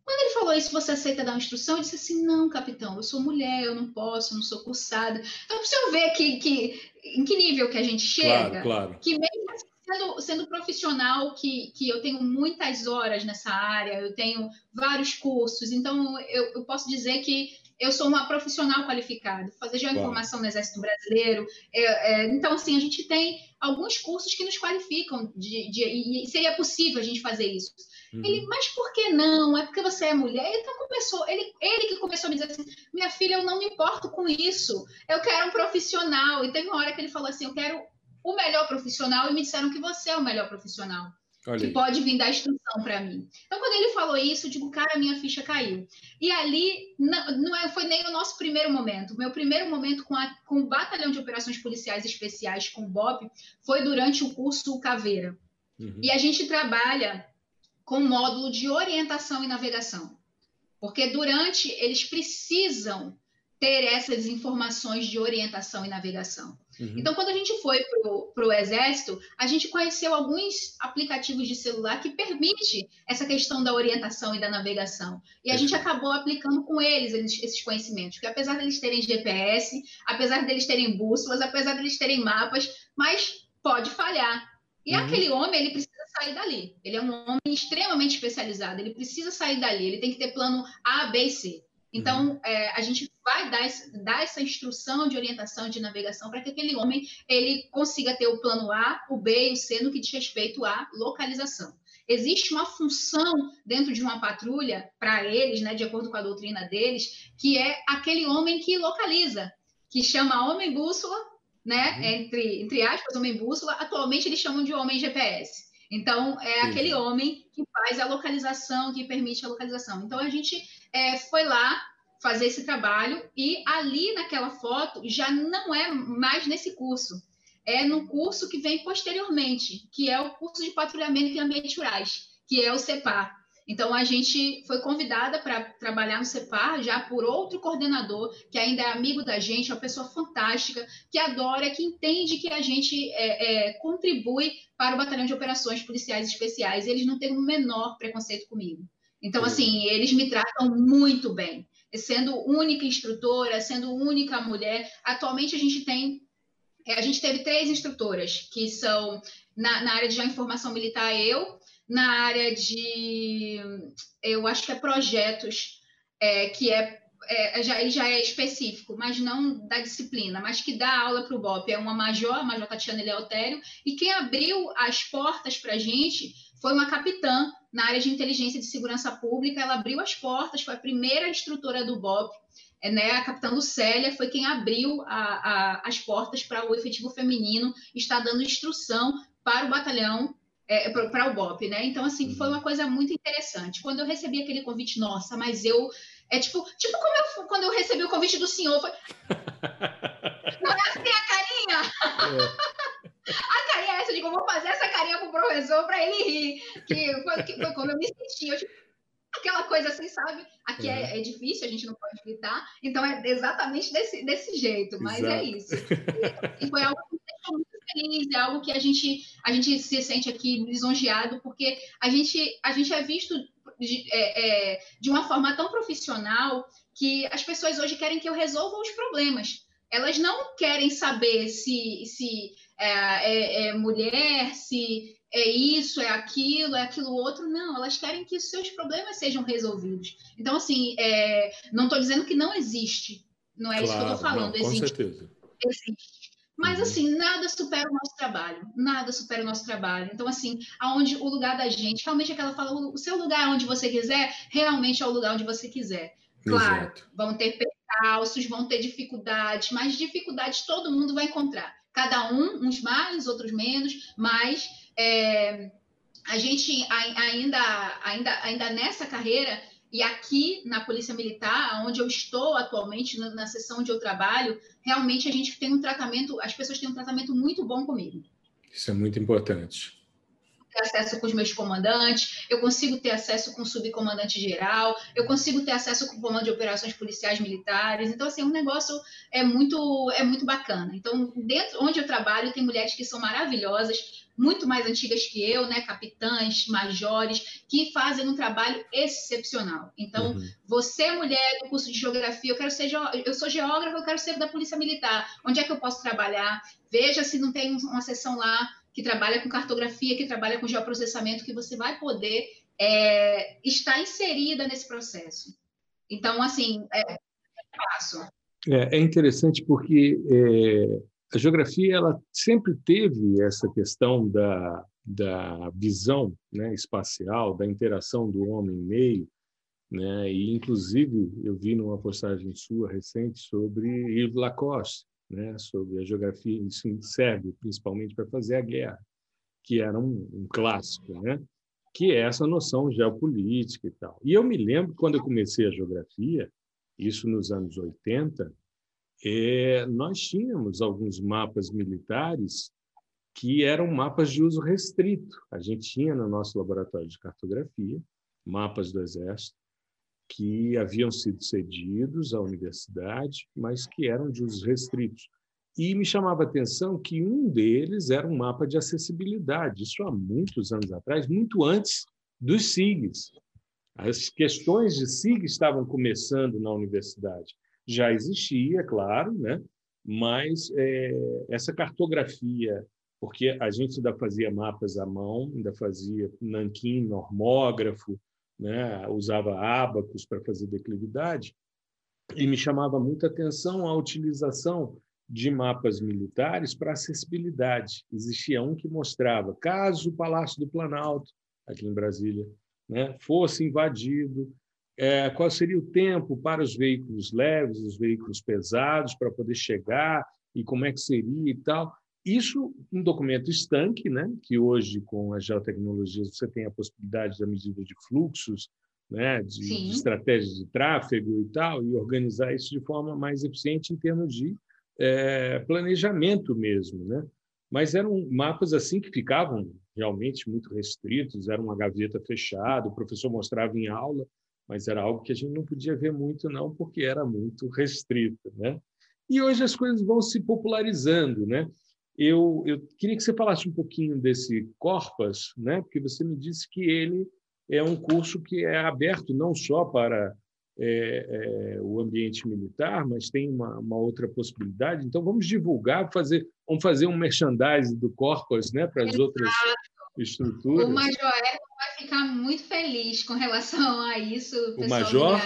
quando ele falou isso, você aceita dar uma instrução? Eu disse assim: não, capitão, eu sou mulher, eu não posso, eu não sou cursada. Então, para você ver que, que, em que nível que a gente chega, claro, claro. que mesmo sendo, sendo profissional, que, que eu tenho muitas horas nessa área, eu tenho vários cursos, então eu, eu posso dizer que eu sou uma profissional qualificada, fazer geoinformação no Exército Brasileiro. É, é, então, assim, a gente tem alguns cursos que nos qualificam de, de, e seria possível a gente fazer isso. Uhum. Ele, mas por que não? É porque você é mulher? Então começou, ele, ele que começou a me dizer assim: minha filha, eu não me importo com isso. Eu quero um profissional. E teve uma hora que ele falou assim: eu quero o melhor profissional, e me disseram que você é o melhor profissional. Olha que aí. pode vir dar instrução para mim. Então, quando ele falou isso, eu digo, cara, minha ficha caiu. E ali não, não é, foi nem o nosso primeiro momento. Meu primeiro momento com, a, com o Batalhão de Operações Policiais Especiais, com o BOP, foi durante o curso Caveira. Uhum. E a gente trabalha com módulo de orientação e navegação. Porque durante, eles precisam ter essas informações de orientação e navegação. Uhum. Então, quando a gente foi para o Exército, a gente conheceu alguns aplicativos de celular que permite essa questão da orientação e da navegação. E a gente acabou aplicando com eles esses conhecimentos, porque apesar deles terem GPS, apesar deles terem bússolas, apesar deles terem mapas, mas pode falhar. E uhum. aquele homem, ele precisa sair dali. Ele é um homem extremamente especializado, ele precisa sair dali, ele tem que ter plano A, B e C. Então, uhum. é, a gente vai dar, dar, essa instrução de orientação de navegação para que aquele homem ele consiga ter o plano A, o B e o C no que diz respeito à localização. Existe uma função dentro de uma patrulha para eles, né, de acordo com a doutrina deles, que é aquele homem que localiza, que chama homem bússola, né, uhum. entre, entre aspas, homem bússola. Atualmente eles chamam de homem GPS. Então, é Sim. aquele homem que faz a localização, que permite a localização. Então, a gente é, foi lá fazer esse trabalho e ali naquela foto já não é mais nesse curso, é no curso que vem posteriormente, que é o curso de patrulhamento em ambientes rurais, que é o CEPAR. Então a gente foi convidada para trabalhar no CEPAR já por outro coordenador que ainda é amigo da gente, é uma pessoa fantástica, que adora, que entende que a gente é, é, contribui para o Batalhão de Operações Policiais Especiais. Eles não têm o menor preconceito comigo. Então, assim, eles me tratam muito bem. Sendo única instrutora, sendo única mulher. Atualmente a gente tem. É, a gente teve três instrutoras, que são na, na área de informação militar, eu, na área de. Eu acho que é projetos, é, que é é, já, já é específico, mas não da disciplina, mas que dá aula para o BOP. É uma major, a major Tatiana Leotério, e quem abriu as portas para a gente foi uma capitã na área de inteligência de segurança pública. Ela abriu as portas, foi a primeira instrutora do BOP. É, né, a capitã Lucélia foi quem abriu a, a, as portas para o efetivo feminino, está dando instrução para o batalhão é, para o BOP, né? Então, assim, foi uhum. uma coisa muito interessante. Quando eu recebi aquele convite, nossa, mas eu é tipo, tipo como eu, quando eu recebi o convite do senhor, foi... não é assim a carinha? É. A carinha é essa, eu digo, vou fazer essa carinha pro professor para ele rir. Que foi, que foi como eu me senti. Eu, tipo, aquela coisa assim, sabe? Aqui é, é, é, difícil, a gente não pode gritar, então é exatamente desse, desse jeito, mas é Exato. é isso. E, e foi algo que me deixou muito feliz, é algo que a gente, a gente se sente aqui lisonjeado, porque a gente, a gente é visto de, é, é, de uma forma tão profissional que as pessoas hoje querem que eu resolva os problemas. Elas não querem saber se, se é, é, é mulher, se é isso, é aquilo, é aquilo outro. Não, elas querem que os seus problemas sejam resolvidos. Então, assim, é, não estou dizendo que não existe. Não é claro, isso que eu estou falando. Não, com existe. certeza. Existe. Mas, uhum. assim, nada supera o nosso trabalho. Nada supera o nosso trabalho. Então, assim, aonde o lugar da gente, realmente é que ela fala, o seu lugar onde você quiser, realmente é o lugar onde você quiser. Claro, Exato. vão ter percalços, vão ter dificuldades, mas dificuldades todo mundo vai encontrar. Cada um, uns mais, outros menos, mas é, a gente ainda, ainda, ainda nessa carreira e aqui na Polícia Militar, onde eu estou atualmente, na, na sessão onde eu trabalho, realmente a gente tem um tratamento, as pessoas têm um tratamento muito bom comigo. Isso é muito importante ter acesso com os meus comandantes, eu consigo ter acesso com o subcomandante geral, eu consigo ter acesso com o comando de operações policiais militares. Então, assim, o é um negócio é muito, é muito bacana. Então, dentro onde eu trabalho, tem mulheres que são maravilhosas, muito mais antigas que eu, né, capitães, majores, que fazem um trabalho excepcional. Então, uhum. você, mulher do curso de geografia, eu quero ser eu sou geógrafa, eu quero ser da Polícia Militar. Onde é que eu posso trabalhar? Veja se não tem uma sessão lá que trabalha com cartografia, que trabalha com geoprocessamento, que você vai poder é, estar inserida nesse processo. Então, assim, é, é fácil. É, é interessante porque é, a geografia ela sempre teve essa questão da, da visão né, espacial, da interação do homem-meio, né? e inclusive eu vi numa postagem sua recente sobre Yves Lacoste, né, sobre a geografia isso serve principalmente para fazer a guerra, que era um, um, clássico, né, que é essa noção geopolítica e tal. E eu me lembro quando eu comecei a geografia, isso nos anos 80, é, nós tínhamos alguns mapas militares que eram mapas de uso restrito. A gente tinha no nosso laboratório de cartografia mapas do Exército que haviam sido cedidos à universidade, mas que eram de usos restritos. E me chamava a atenção que um deles era um mapa de acessibilidade, isso há muitos anos atrás, muito antes dos SIGs. As questões de SIG estavam começando na universidade. Já existia, claro, né? mas é, essa cartografia, porque a gente ainda fazia mapas à mão, ainda fazia nanquim, normógrafo, né? usava ábacos para fazer declividade, e me chamava muita atenção a utilização de mapas militares para acessibilidade. Existia um que mostrava, caso o Palácio do Planalto, aqui em Brasília, né, fosse invadido, é, qual seria o tempo para os veículos leves, os veículos pesados, para poder chegar, e como é que seria e tal. Isso um documento estanque, né, que hoje, com as geotecnologias, você tem a possibilidade da medida de fluxos, né, de, de estratégias de tráfego e tal, e organizar isso de forma mais eficiente em termos de é, planejamento mesmo, né? Mas eram mapas assim que ficavam realmente muito restritos, era uma gaveta fechada, o professor mostrava em aula, mas era algo que a gente não podia ver muito não, porque era muito restrito, né? E hoje as coisas vão se popularizando, né? Eu, eu queria que você falasse um pouquinho desse Corpas, né? Porque você me disse que ele é um curso que é aberto não só para é, é, o ambiente militar, mas tem uma, uma, outra possibilidade. Então, vamos divulgar, fazer, vamos fazer um merchandising do Corpus né, para as outras estruturas. O Major ficar muito feliz com relação a isso. O, o Major?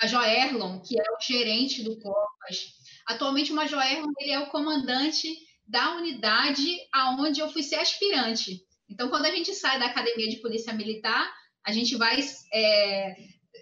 Major Erlon, que é o gerente do Corpus. Atualmente, o Major Erlon ele é o comandante da unidade aonde eu fui ser aspirante. Então, quando a gente sai da Academia de Polícia Militar, a gente vai é,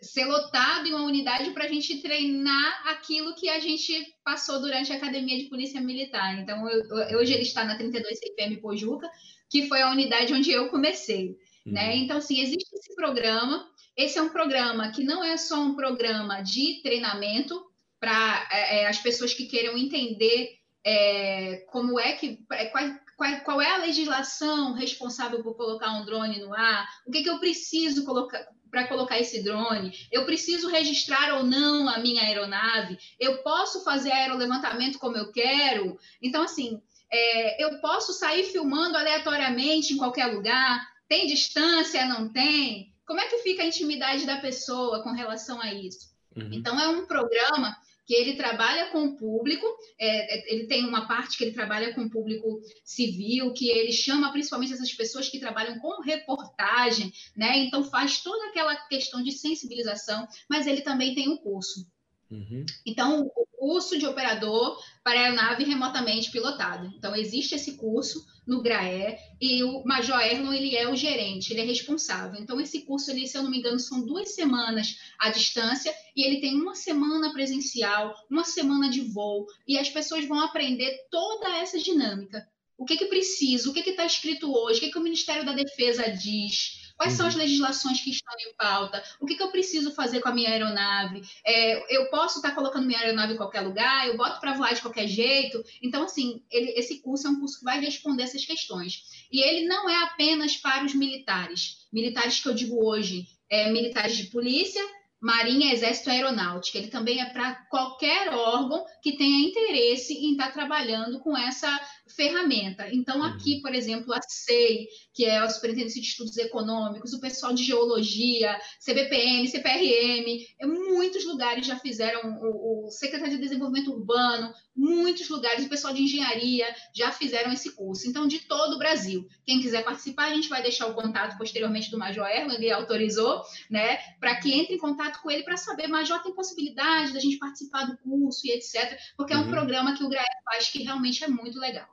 ser lotado em uma unidade para a gente treinar aquilo que a gente passou durante a academia de polícia militar. Então, eu, hoje ele está na 32 CPM Pojuca, que foi a unidade onde eu comecei. Uhum. Né? Então, assim, existe esse programa. Esse é um programa que não é só um programa de treinamento para é, é, as pessoas que queiram entender é, como é que é, qual, qual, qual, é a legislação responsável por colocar um drone no ar, o que, que eu preciso colocar, para colocar esse drone? Eu preciso registrar ou não a minha aeronave? Eu posso fazer aerolevantamento como eu quero? Então, assim, é, eu posso sair filmando aleatoriamente em qualquer lugar? Tem distância? Não tem? Como é que fica a intimidade da pessoa com relação a isso? Uhum. Então, é um programa que ele trabalha com o público, é, é, ele tem uma parte que ele trabalha com o público civil, que ele chama principalmente essas pessoas que trabalham com reportagem, né? Então faz toda aquela questão de sensibilização, mas ele também tem um curso. Uhum. Então, o curso de operador para aeronave remotamente pilotada. Então, existe esse curso no GRAE e o Major Erlon, ele é o gerente, ele é responsável. Então, esse curso, ele, se eu não me engano, são duas semanas à distância e ele tem uma semana presencial, uma semana de voo e as pessoas vão aprender toda essa dinâmica. O que que precisa? O que que está escrito hoje? O que que o Ministério da Defesa diz? Quais uhum. são as uhum. legislações que estão em pauta? O que, que eu preciso fazer com a minha aeronave? É, eu posso estar colocando minha aeronave em qualquer lugar? Eu boto para voar de qualquer jeito? Então, assim, ele, esse curso é um curso que vai responder essas questões. E ele não é apenas para os militares. Militares que eu digo hoje, é, militares de polícia, Marinha, Exército e Aeronáutica. Ele também é para qualquer órgão que tenha interesse em estar trabalhando com essa ferramenta. Então, uhum. aqui, por exemplo, a SEI, que é a Superintendência de Estudos Econômicos, o pessoal de Geologia, CBPM, CPRM, muitos lugares já fizeram, o, o Secretário de Desenvolvimento Urbano, muitos lugares, o pessoal de Engenharia já fizeram esse curso. Então, de todo o Brasil. Quem quiser participar, a gente vai deixar o contato posteriormente do Major Erlo, ele autorizou, né, para que entre em contato com ele para saber, Major, tem possibilidade da gente participar do curso e etc., porque uhum. é um uhum. programa que o GRAE faz que realmente é muito legal.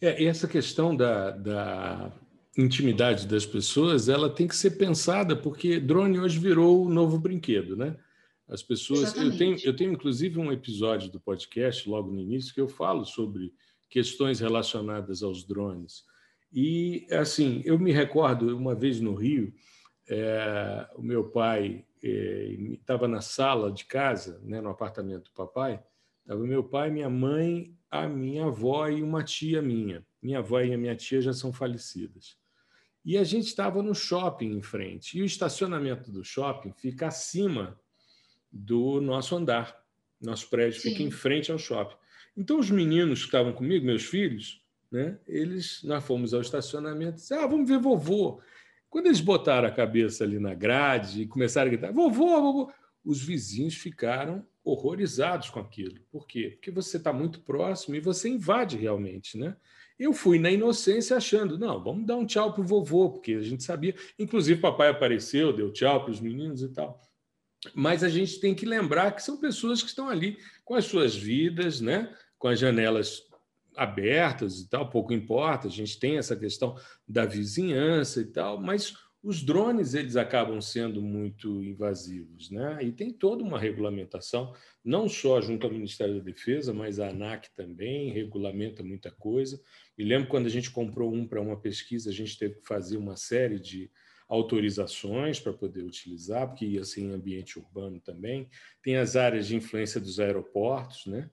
É, e essa questão da, da intimidade das pessoas, ela tem que ser pensada, porque drone hoje virou o novo brinquedo, né? As pessoas. Eu tenho, eu tenho, inclusive, um episódio do podcast, logo no início, que eu falo sobre questões relacionadas aos drones. E, assim, eu me recordo, uma vez no Rio, é, o meu pai estava é, na sala de casa, né, no apartamento do papai, estava meu pai, minha mãe a minha avó e uma tia minha. Minha avó e a minha tia já são falecidas. E a gente estava no shopping em frente. E o estacionamento do shopping fica acima do nosso andar. Nosso prédio Sim. fica em frente ao shopping. Então, os meninos que estavam comigo, meus filhos, né, eles, nós fomos ao estacionamento e disseram, ah, vamos ver vovô. Quando eles botaram a cabeça ali na grade e começaram a gritar, vovô, vovô, os vizinhos ficaram horrorizados com aquilo. Por quê? Porque você está muito próximo e você invade realmente, né? Eu fui na inocência achando, não, vamos dar um tchau para o vovô, porque a gente sabia. Inclusive, papai apareceu, deu tchau para os meninos e tal. Mas a gente tem que lembrar que são pessoas que estão ali com as suas vidas, né? com as janelas abertas e tal, pouco importa, a gente tem essa questão da vizinhança e tal, mas os drones eles acabam sendo muito invasivos, né? E tem toda uma regulamentação, não só junto ao Ministério da Defesa, mas a ANAC também regulamenta muita coisa. Me lembro quando a gente comprou um para uma pesquisa, a gente teve que fazer uma série de autorizações para poder utilizar, porque ia ser em ambiente urbano também. Tem as áreas de influência dos aeroportos, né?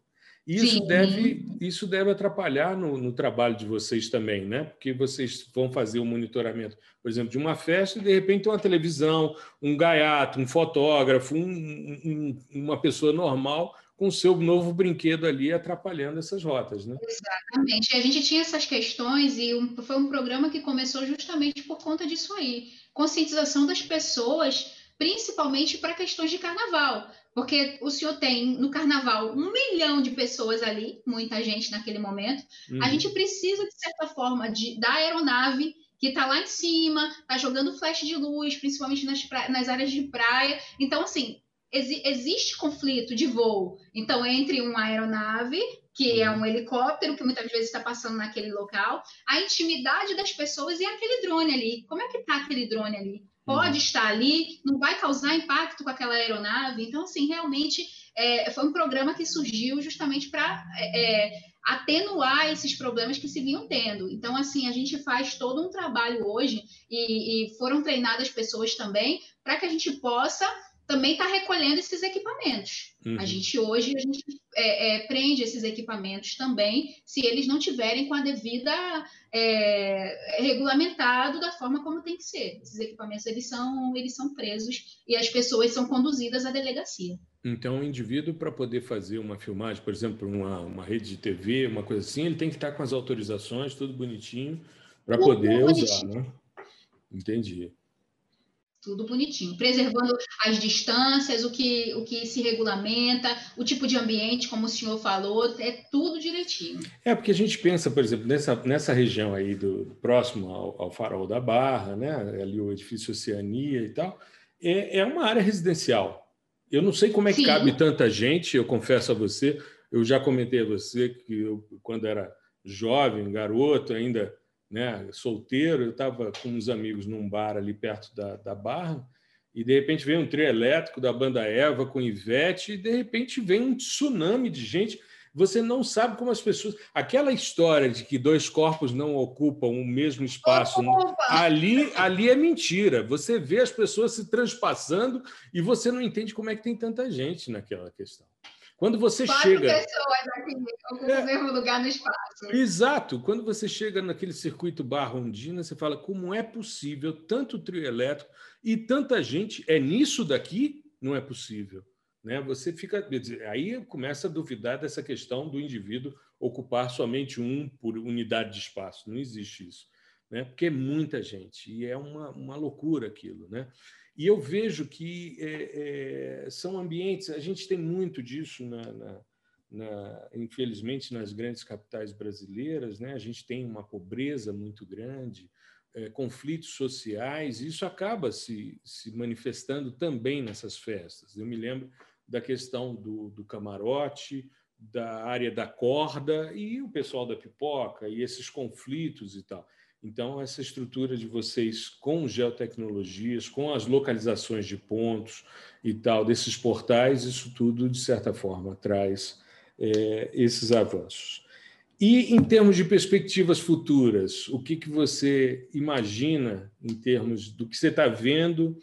Isso deve, isso deve atrapalhar no, no, trabalho de vocês também, né? Porque vocês vão fazer o monitoramento, por exemplo, de uma festa e de repente tem uma televisão, um gaiato, um fotógrafo, um, um, uma pessoa normal com o seu novo brinquedo ali atrapalhando essas rotas, né? Exatamente. A gente tinha essas questões e um, foi um programa que começou justamente por conta disso aí, conscientização das pessoas, principalmente para questões de carnaval porque o senhor tem no carnaval um milhão de pessoas ali, muita gente naquele momento. Uhum. A gente precisa, de certa forma, de, da aeronave que está lá em cima, está jogando flash de luz, principalmente nas, pra... nas áreas de praia. Então, assim, exi existe conflito de voo. Então, entre uma aeronave, que é um helicóptero que muitas vezes está passando naquele local, a intimidade das pessoas e aquele drone ali. Como é que está aquele drone ali? Pode uhum. estar ali, não vai causar impacto com aquela aeronave. Então, assim, realmente é, foi um programa que surgiu justamente para é, é, atenuar esses problemas que se vinham tendo. Então, assim, a gente faz todo um trabalho hoje e, e foram treinadas pessoas também para que a gente possa também está recolhendo esses equipamentos. Uhum. A gente hoje a gente é, é, prende esses equipamentos também, se eles não tiverem com a devida é, regulamentado da forma como tem que ser. Esses equipamentos eles são eles são presos e as pessoas são conduzidas à delegacia. Então, o indivíduo, para poder fazer uma filmagem, por exemplo, uma, uma rede de TV, uma coisa assim, ele tem que estar com as autorizações, tudo bonitinho, para poder usar, né? Entendi tudo bonitinho, preservando as distâncias, o que, o que se regulamenta, o tipo de ambiente, como o senhor falou, é tudo direitinho. É, porque a gente pensa, por exemplo, nessa, nessa região aí do, próximo ao, ao farol da Barra, né, ali o edifício Oceania e tal, é, é uma área residencial. Eu não sei como é que Sim. cabe tanta gente, eu confesso a você, eu já comentei a você que eu, quando era jovem, garoto, ainda né, solteiro, eu estava com uns amigos num bar ali perto da, da Barra, e de repente vem um trio elétrico da banda Eva com Ivete, e de repente vem um tsunami de gente. Você não sabe como as pessoas. Aquela história de que dois corpos não ocupam o mesmo espaço, ali, ali é mentira. Você vê as pessoas se transpassando e você não entende como é que tem tanta gente naquela questão. Quando você Quatro chega. pessoas aqui ocupam é, o mesmo lugar no espaço. Exato. Quando você chega naquele circuito Barra Ondina, você fala como é possível tanto trio elétrico e tanta gente. É nisso daqui? Não é possível. Né? Você fica. Aí começa a duvidar dessa questão do indivíduo ocupar somente um por unidade de espaço. Não existe isso. Né? Porque é muita gente. E é uma, uma loucura aquilo. Né? E eu vejo que é, é, são ambientes, a gente tem muito disso, na, na, na, infelizmente, nas grandes capitais brasileiras, né? a gente tem uma pobreza muito grande, é, conflitos sociais, e isso acaba se, se manifestando também nessas festas. Eu me lembro da questão do, do camarote, da área da corda e o pessoal da pipoca e esses conflitos e tal. Então, essa estrutura de vocês com geotecnologias, com as localizações de pontos e tal, desses portais, isso tudo, de certa forma, traz é, esses avanços. E em termos de perspectivas futuras, o que, que você imagina em termos do que você está vendo?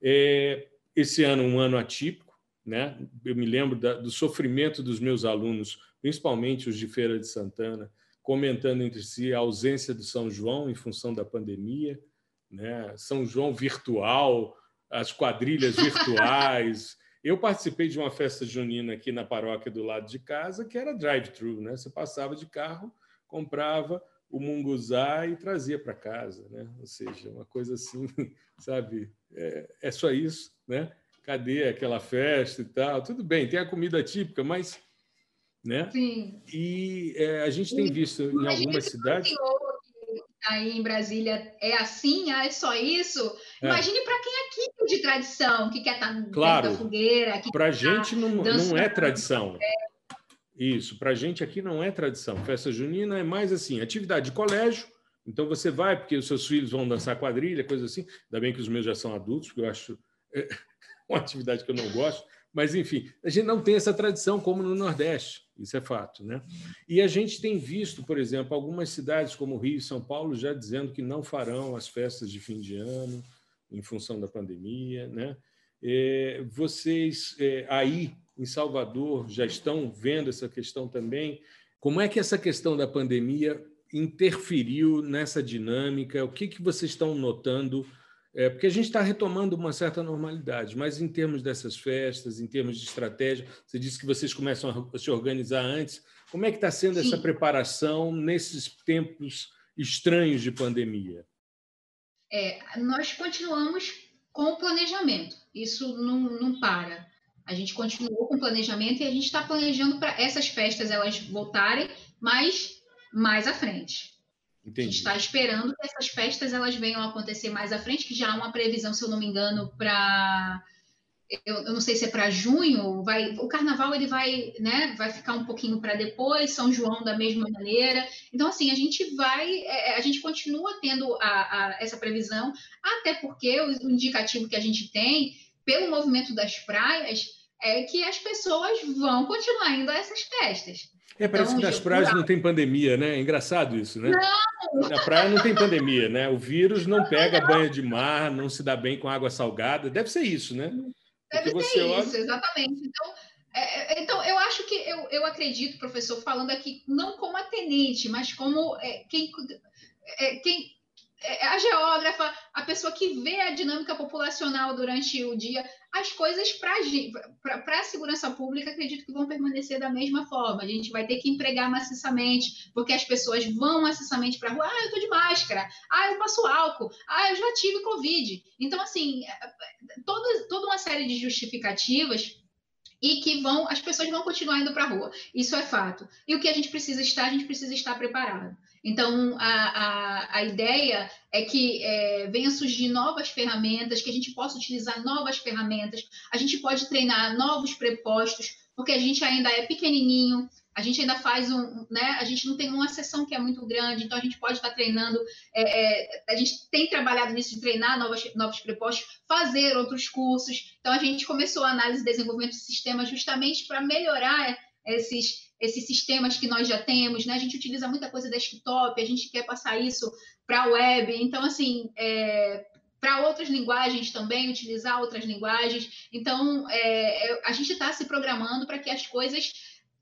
É, esse ano, um ano atípico, né? eu me lembro da, do sofrimento dos meus alunos, principalmente os de Feira de Santana, comentando entre si a ausência de São João em função da pandemia, né? São João virtual, as quadrilhas virtuais. Eu participei de uma festa junina aqui na paróquia do lado de casa, que era drive-thru, né? Você passava de carro, comprava o munguzá e trazia para casa, né? Ou seja, uma coisa assim, sabe? É, é, só isso, né? Cadê aquela festa e tal? Tudo bem, tem a comida típica, mas, né? Sim. E é, a gente tem visto em algumas cidades aí em Brasília é assim, ah, é só isso. É. Imagine para quem é aqui de tradição, que quer estar tá claro, da fogueira. Para a gente não, não é tradição. Isso, para a gente aqui não é tradição. Festa junina é mais assim, atividade de colégio. Então você vai porque os seus filhos vão dançar quadrilha, coisa assim. Ainda bem que os meus já são adultos, porque eu acho é, uma atividade que eu não gosto. Mas, enfim, a gente não tem essa tradição como no Nordeste, isso é fato. Né? E a gente tem visto, por exemplo, algumas cidades como Rio e São Paulo já dizendo que não farão as festas de fim de ano em função da pandemia. Né? É, vocês é, aí em Salvador já estão vendo essa questão também. Como é que essa questão da pandemia interferiu nessa dinâmica? O que, que vocês estão notando é, porque a gente está retomando uma certa normalidade, mas em termos dessas festas, em termos de estratégia, você disse que vocês começam a se organizar antes. Como é que está sendo Sim. essa preparação nesses tempos estranhos de pandemia? É, nós continuamos com o planejamento, isso não, não para. A gente continuou com o planejamento e a gente está planejando para essas festas elas voltarem, mas mais à frente. Entendi. A gente está esperando que essas festas elas venham a acontecer mais à frente, que já há uma previsão, se eu não me engano, para eu, eu, não sei se é para junho, vai, o carnaval ele vai, né, vai ficar um pouquinho para depois, São João da mesma maneira. Então assim, a gente vai, é, é, a gente continua tendo a, a, essa previsão, até porque o, o indicativo que a gente tem pelo movimento das praias é que as pessoas vão continuar indo a essas festas. É, parece então, que nas praias não tem pandemia, né? É engraçado isso, né? Não! Na praia não tem pandemia, né? O vírus não pega banho de mar, não se dá bem com água salgada. Deve ser isso, né? Deve Porque ser isso, olha... exatamente. Então, é, é, então, eu acho que eu, eu acredito, professor, falando aqui não como atenente, mas como é, quem, é, quem a geógrafa, a pessoa que vê a dinâmica populacional durante o dia, as coisas para a segurança pública, acredito que vão permanecer da mesma forma. A gente vai ter que empregar maciçamente, porque as pessoas vão maciçamente para a rua. Ah, eu estou de máscara. Ah, eu passo álcool. Ah, eu já tive Covid. Então, assim, é, é, toda, toda uma série de justificativas e que vão, as pessoas vão continuar indo para a rua. Isso é fato. E o que a gente precisa estar, a gente precisa estar preparado. Então, a, a, a ideia é que é, venha surgir novas ferramentas, que a gente possa utilizar novas ferramentas, a gente pode treinar novos prepostos, porque a gente ainda é pequenininho, a gente ainda faz um, né? A gente não tem uma sessão que é muito grande, então a gente pode estar treinando. É, é, a gente tem trabalhado nisso de treinar novas, novos prepostos, fazer outros cursos. Então a gente começou a análise e desenvolvimento de sistemas justamente para melhorar esses esses sistemas que nós já temos, né? A gente utiliza muita coisa desktop, a gente quer passar isso para a web. Então, assim, é, para outras linguagens também, utilizar outras linguagens. Então, é, a gente está se programando para que as coisas,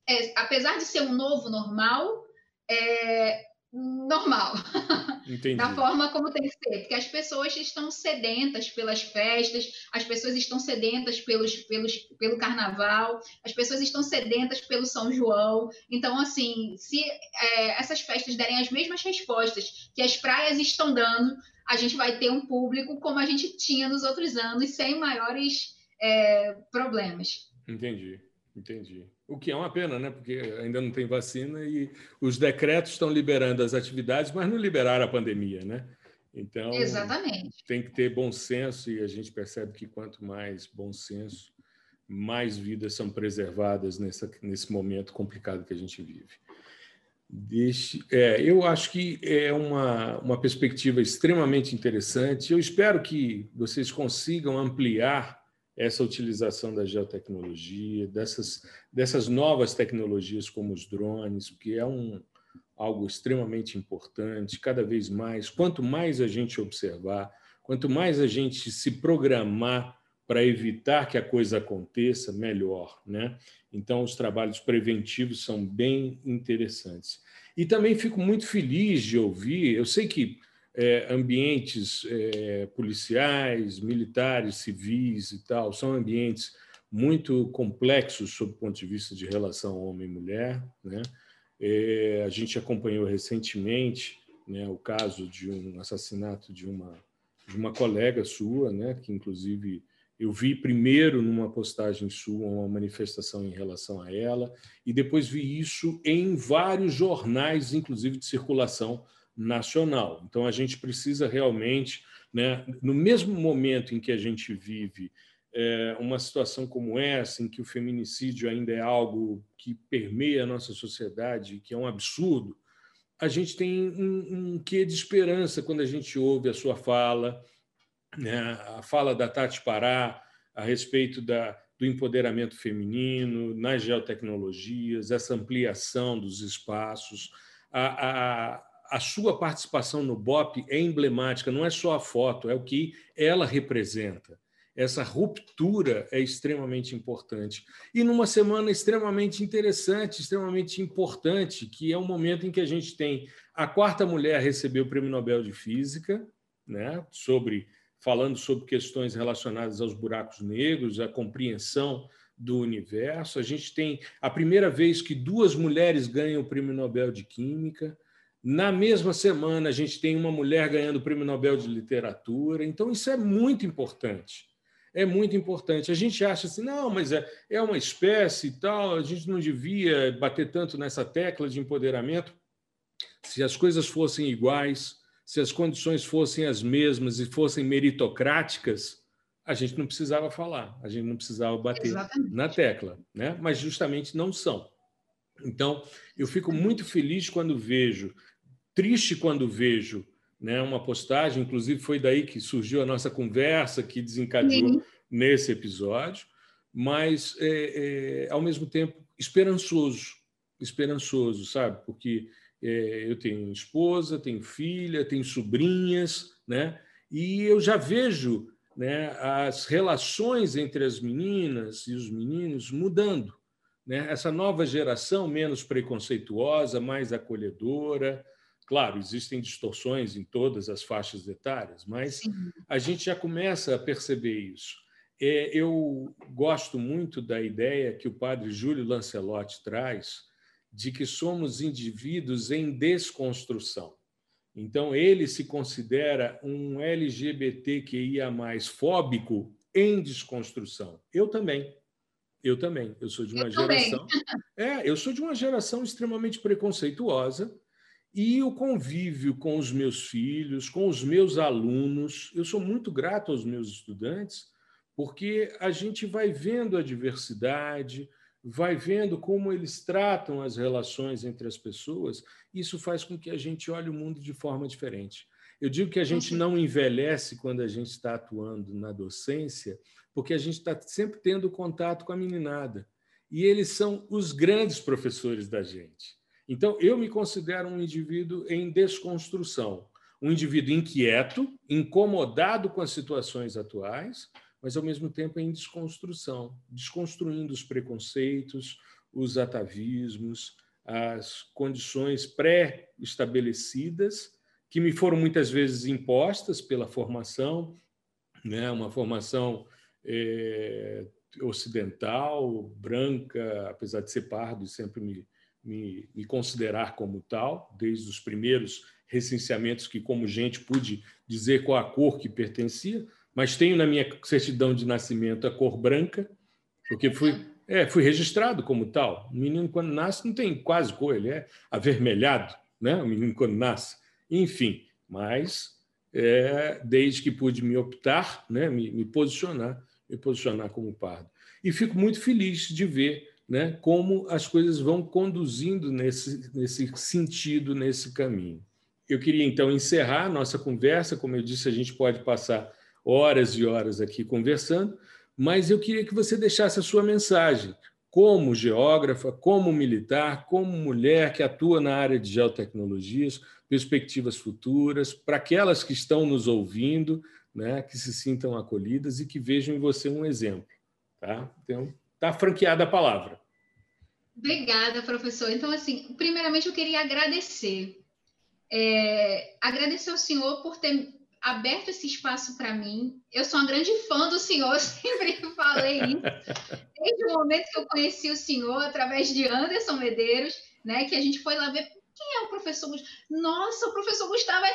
é, apesar de ser um novo normal, é, normal. Entendi. da forma como tem que ser, porque as pessoas estão sedentas pelas festas, as pessoas estão sedentas pelos, pelos, pelo carnaval, as pessoas estão sedentas pelo São João. Então, assim, se é, essas festas derem as mesmas respostas que as praias estão dando, a gente vai ter um público como a gente tinha nos outros anos, sem maiores é, problemas. Entendi, entendi. O que é uma pena, né? Porque ainda não tem vacina e os decretos estão liberando as atividades, mas não liberaram a pandemia, né? Então, Exatamente. tem que ter bom senso e a gente percebe que quanto mais bom senso, mais vidas são preservadas nessa, nesse momento complicado que a gente vive. Deixe, é, eu acho que é uma, uma perspectiva extremamente interessante. Eu espero que vocês consigam ampliar essa utilização da geotecnologia, dessas, dessas novas tecnologias como os drones, que é um, algo extremamente importante, cada vez mais. Quanto mais a gente observar, quanto mais a gente se programar para evitar que a coisa aconteça, melhor. Né? Então, os trabalhos preventivos são bem interessantes. E também fico muito feliz de ouvir, eu sei que é, ambientes é, policiais, militares, civis e tal, são ambientes muito complexos sob o ponto de vista de relação homem-mulher. Né? É, a gente acompanhou recentemente né, o caso de um assassinato de uma, de uma colega sua, né, que inclusive eu vi primeiro numa postagem sua uma manifestação em relação a ela, e depois vi isso em vários jornais, inclusive de circulação nacional. Então a gente precisa realmente, né, no mesmo momento em que a gente vive é, uma situação como essa, em que o feminicídio ainda é algo que permeia a nossa sociedade, que é um absurdo, a gente tem um, um quê de esperança quando a gente ouve a sua fala, né, a fala da Tati Pará a respeito da, do empoderamento feminino nas geotecnologias, essa ampliação dos espaços, a, a, a sua participação no BOP é emblemática, não é só a foto, é o que ela representa. Essa ruptura é extremamente importante. E numa semana extremamente interessante, extremamente importante, que é o momento em que a gente tem a quarta mulher a receber o Prêmio Nobel de Física, né, sobre falando sobre questões relacionadas aos buracos negros, a compreensão do universo. A gente tem a primeira vez que duas mulheres ganham o Prêmio Nobel de Química. Na mesma semana, a gente tem uma mulher ganhando o Prêmio Nobel de Literatura. Então, isso é muito importante. É muito importante. A gente acha assim, não, mas é, é uma espécie e tal, a gente não devia bater tanto nessa tecla de empoderamento. Se as coisas fossem iguais, se as condições fossem as mesmas e fossem meritocráticas, a gente não precisava falar, a gente não precisava bater Exatamente. na tecla, né? mas justamente não são. Então, eu fico muito feliz quando vejo, triste quando vejo né, uma postagem, inclusive foi daí que surgiu a nossa conversa, que desencadeou Sim. nesse episódio, mas, é, é, ao mesmo tempo, esperançoso, esperançoso, sabe? Porque é, eu tenho esposa, tenho filha, tenho sobrinhas, né? e eu já vejo né, as relações entre as meninas e os meninos mudando né? essa nova geração menos preconceituosa, mais acolhedora. Claro, existem distorções em todas as faixas etárias, mas Sim. a gente já começa a perceber isso. É, eu gosto muito da ideia que o padre Júlio Lancelotti traz de que somos indivíduos em desconstrução. Então, ele se considera um LGBTQIA fóbico em desconstrução. Eu também. Eu também. Eu sou de uma eu geração. É, eu sou de uma geração extremamente preconceituosa e o convívio com os meus filhos, com os meus alunos, eu sou muito grato aos meus estudantes, porque a gente vai vendo a diversidade, vai vendo como eles tratam as relações entre as pessoas, isso faz com que a gente olhe o mundo de forma diferente. Eu digo que a gente não envelhece quando a gente está atuando na docência, porque a gente está sempre tendo contato com a meninada. E eles são os grandes professores da gente. Então, eu me considero um indivíduo em desconstrução, um indivíduo inquieto, incomodado com as situações atuais, mas ao mesmo tempo em desconstrução, desconstruindo os preconceitos, os atavismos, as condições pré-estabelecidas que me foram muitas vezes impostas pela formação, né, uma formação é, ocidental, branca, apesar de ser pardo e sempre me, me, me, considerar como tal, desde os primeiros recenseamentos que, como gente, pude dizer qual a cor que pertencia, mas tenho na minha certidão de nascimento a cor branca, porque fui, é, fui registrado como tal. O menino, quando nasce, não tem quase cor, ele é avermelhado, né? o menino, quando nasce. Enfim, mas é, desde que pude me optar, né? me, me posicionar, me posicionar como pardo. E fico muito feliz de ver né, como as coisas vão conduzindo nesse, nesse sentido, nesse caminho. Eu queria então encerrar a nossa conversa. Como eu disse, a gente pode passar horas e horas aqui conversando, mas eu queria que você deixasse a sua mensagem como geógrafa, como militar, como mulher que atua na área de geotecnologias, perspectivas futuras, para aquelas que estão nos ouvindo, né, que se sintam acolhidas e que vejam em você um exemplo. Tá? Então, está franqueada a palavra. Obrigada, professor. Então, assim, primeiramente eu queria agradecer é, agradecer ao senhor por ter aberto esse espaço para mim. Eu sou uma grande fã do senhor, sempre falei isso. Desde o momento que eu conheci o senhor, através de Anderson Medeiros, né, que a gente foi lá ver quem é o professor Gustavo? Nossa, o professor Gustavo é,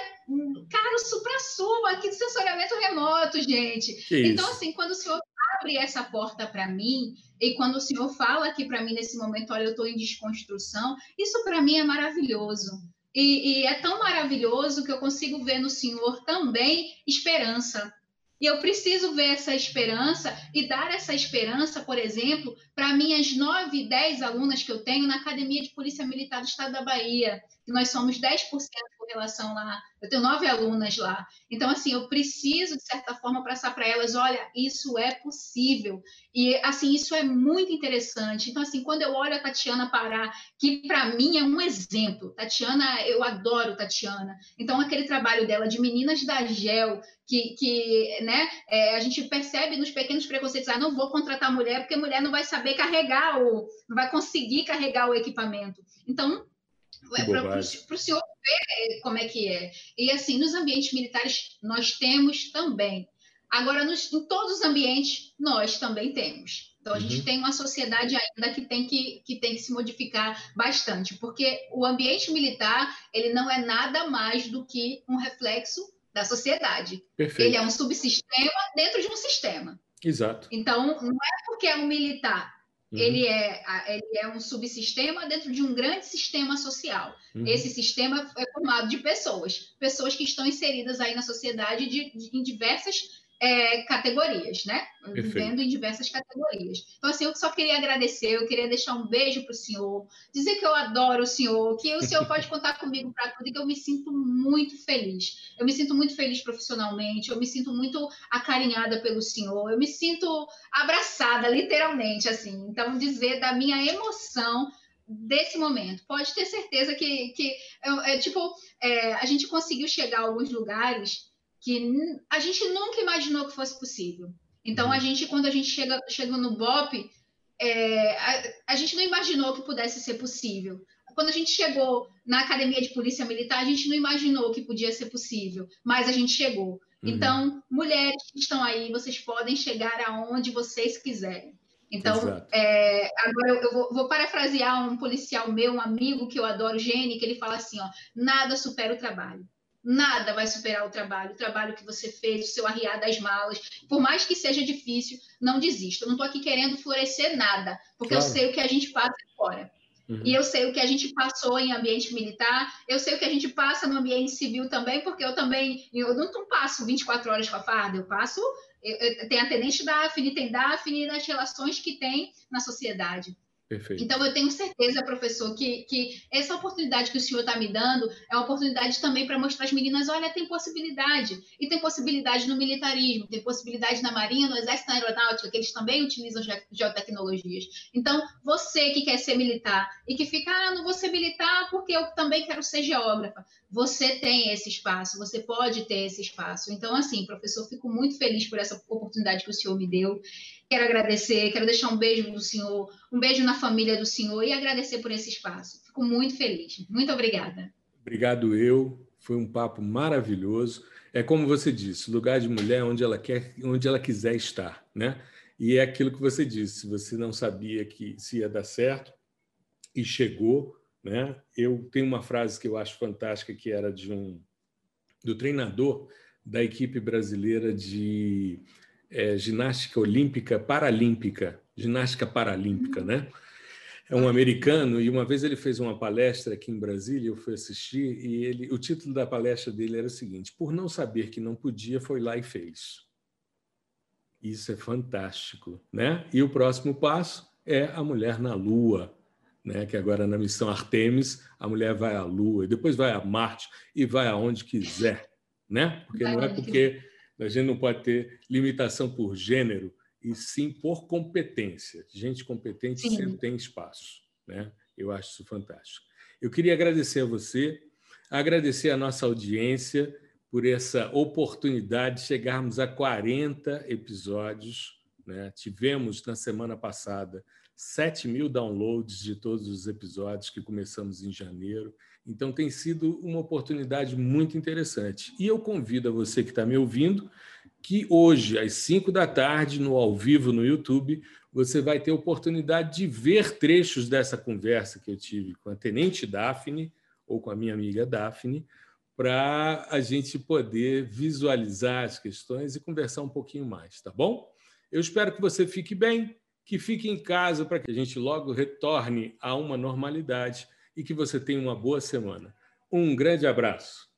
cara, supra-sumo aqui do sensoriamento remoto, gente. Então, assim, quando o senhor abre essa porta para mim, e quando o senhor fala aqui para mim nesse momento, olha, eu estou em desconstrução, isso para mim é maravilhoso. E, e, é tão maravilhoso que eu consigo ver no Senhor também esperança. E eu preciso ver essa esperança e dar essa esperança, por exemplo, para minhas nove, dez alunas que eu tenho na Academia de Polícia Militar do Estado da Bahia, nós somos 10% com relação lá. Eu tenho nove alunas lá. Então, assim, eu preciso, de certa forma, passar para elas: olha, isso é possível. E, assim, isso é muito interessante. Então, assim, quando eu olho a Tatiana Pará, que para mim é um exemplo, Tatiana, eu adoro Tatiana. Então, aquele trabalho dela de meninas da GEL, que, que né, é, a gente percebe nos pequenos preconceitos: ah, não vou contratar mulher porque mulher não vai saber carregar, ou não vai conseguir carregar o equipamento. Então, é para o senhor ver como é que é. E assim, nos ambientes militares nós temos também. Agora, nos, em todos os ambientes, nós também temos. Então, a uhum. gente tem uma sociedade ainda que tem que, que tem que se modificar bastante, porque o ambiente militar ele não é nada mais do que um reflexo da sociedade. Perfeito. Ele é um subsistema dentro de um sistema. Exato. Então, não é porque é um militar Uhum. Ele, é, ele é um subsistema dentro de um grande sistema social. Uhum. Esse sistema é formado de pessoas, pessoas que estão inseridas aí na sociedade de, de, em diversas é, categorias, né? Perfeito. Vivendo em diversas categorias. Então, assim, eu só queria agradecer, eu queria deixar um beijo para o senhor, dizer que eu adoro o senhor, que o senhor pode contar comigo para tudo e que eu me sinto muito feliz. Eu me sinto muito feliz profissionalmente, eu me sinto muito acarinhada pelo senhor, eu me sinto abraçada, literalmente, assim. Então, dizer da minha emoção desse momento. Pode ter certeza que, que é, é tipo, é, a gente conseguiu chegar a alguns lugares que a gente nunca imaginou que fosse possível. Então, a uhum. gente, quando a gente chega, chega no BOP, é, a, a, gente não imaginou que pudesse ser possível. Quando a gente chegou na Academia de Polícia Militar, a gente não imaginou que podia ser possível, mas a gente chegou. Uhum. Então, mulheres que estão aí, vocês podem chegar aonde vocês quiserem. Então, é, agora eu, eu vou, vou, parafrasear um policial meu, um amigo que eu adoro, Gene, que ele fala assim: ó, nada supera o trabalho. Nada vai superar o trabalho, o trabalho que você fez, o seu arriar das malas. Por mais que seja difícil, não desista. Eu não estou aqui querendo florescer nada, porque claro. eu sei o que a gente passa fora. Uhum. E eu sei o que a gente passou em ambiente militar, eu sei o que a gente passa no ambiente civil também, porque eu também, eu não passo 24 horas com a farda, eu passo, eu, eu, tem a tenente da AFNI, tem da AFNI das relações que tem na sociedade. Perfeito. Então, eu tenho certeza, professor, que, que essa oportunidade que o senhor está me dando é uma oportunidade também para mostrar às meninas: olha, tem possibilidade. E tem possibilidade no militarismo, tem possibilidade na Marinha, no Exército na Aeronáutica, que eles também utilizam geotecnologias. Então, você que quer ser militar e que fica, ah, não vou ser militar porque eu também quero ser geógrafa. Você tem esse espaço, você pode ter esse espaço. Então, assim, professor, fico muito feliz por essa oportunidade que o senhor me deu. Quero agradecer, quero deixar um beijo do senhor, um beijo na família do senhor e agradecer por esse espaço. Fico muito feliz. Muito obrigada. Obrigado eu. Foi um papo maravilhoso. É como você disse, lugar de mulher onde ela quer, onde ela quiser estar, né? E é aquilo que você disse. Você não sabia que se ia dar certo e chegou, né? Eu tenho uma frase que eu acho fantástica que era de um do treinador da equipe brasileira de é, ginástica olímpica paralímpica, ginástica paralímpica, né? É um americano e uma vez ele fez uma palestra aqui em Brasília, eu fui assistir e ele, o título da palestra dele era o seguinte: por não saber que não podia, foi lá e fez. Isso é fantástico, né? E o próximo passo é a mulher na Lua, né? Que agora na missão Artemis a mulher vai à Lua, e depois vai a Marte e vai aonde quiser, né? Porque não é porque a gente não pode ter limitação por gênero, e sim por competência. Gente competente sim. sempre tem espaço. Né? Eu acho isso fantástico. Eu queria agradecer a você, agradecer a nossa audiência por essa oportunidade de chegarmos a 40 episódios. Né? Tivemos na semana passada 7 mil downloads de todos os episódios que começamos em janeiro. Então, tem sido uma oportunidade muito interessante. E eu convido a você que está me ouvindo que hoje, às 5 da tarde, no ao vivo no YouTube, você vai ter oportunidade de ver trechos dessa conversa que eu tive com a Tenente Daphne ou com a minha amiga Daphne, para a gente poder visualizar as questões e conversar um pouquinho mais, tá bom? Eu espero que você fique bem, que fique em casa para que a gente logo retorne a uma normalidade e que você tenha uma boa semana. Um grande abraço.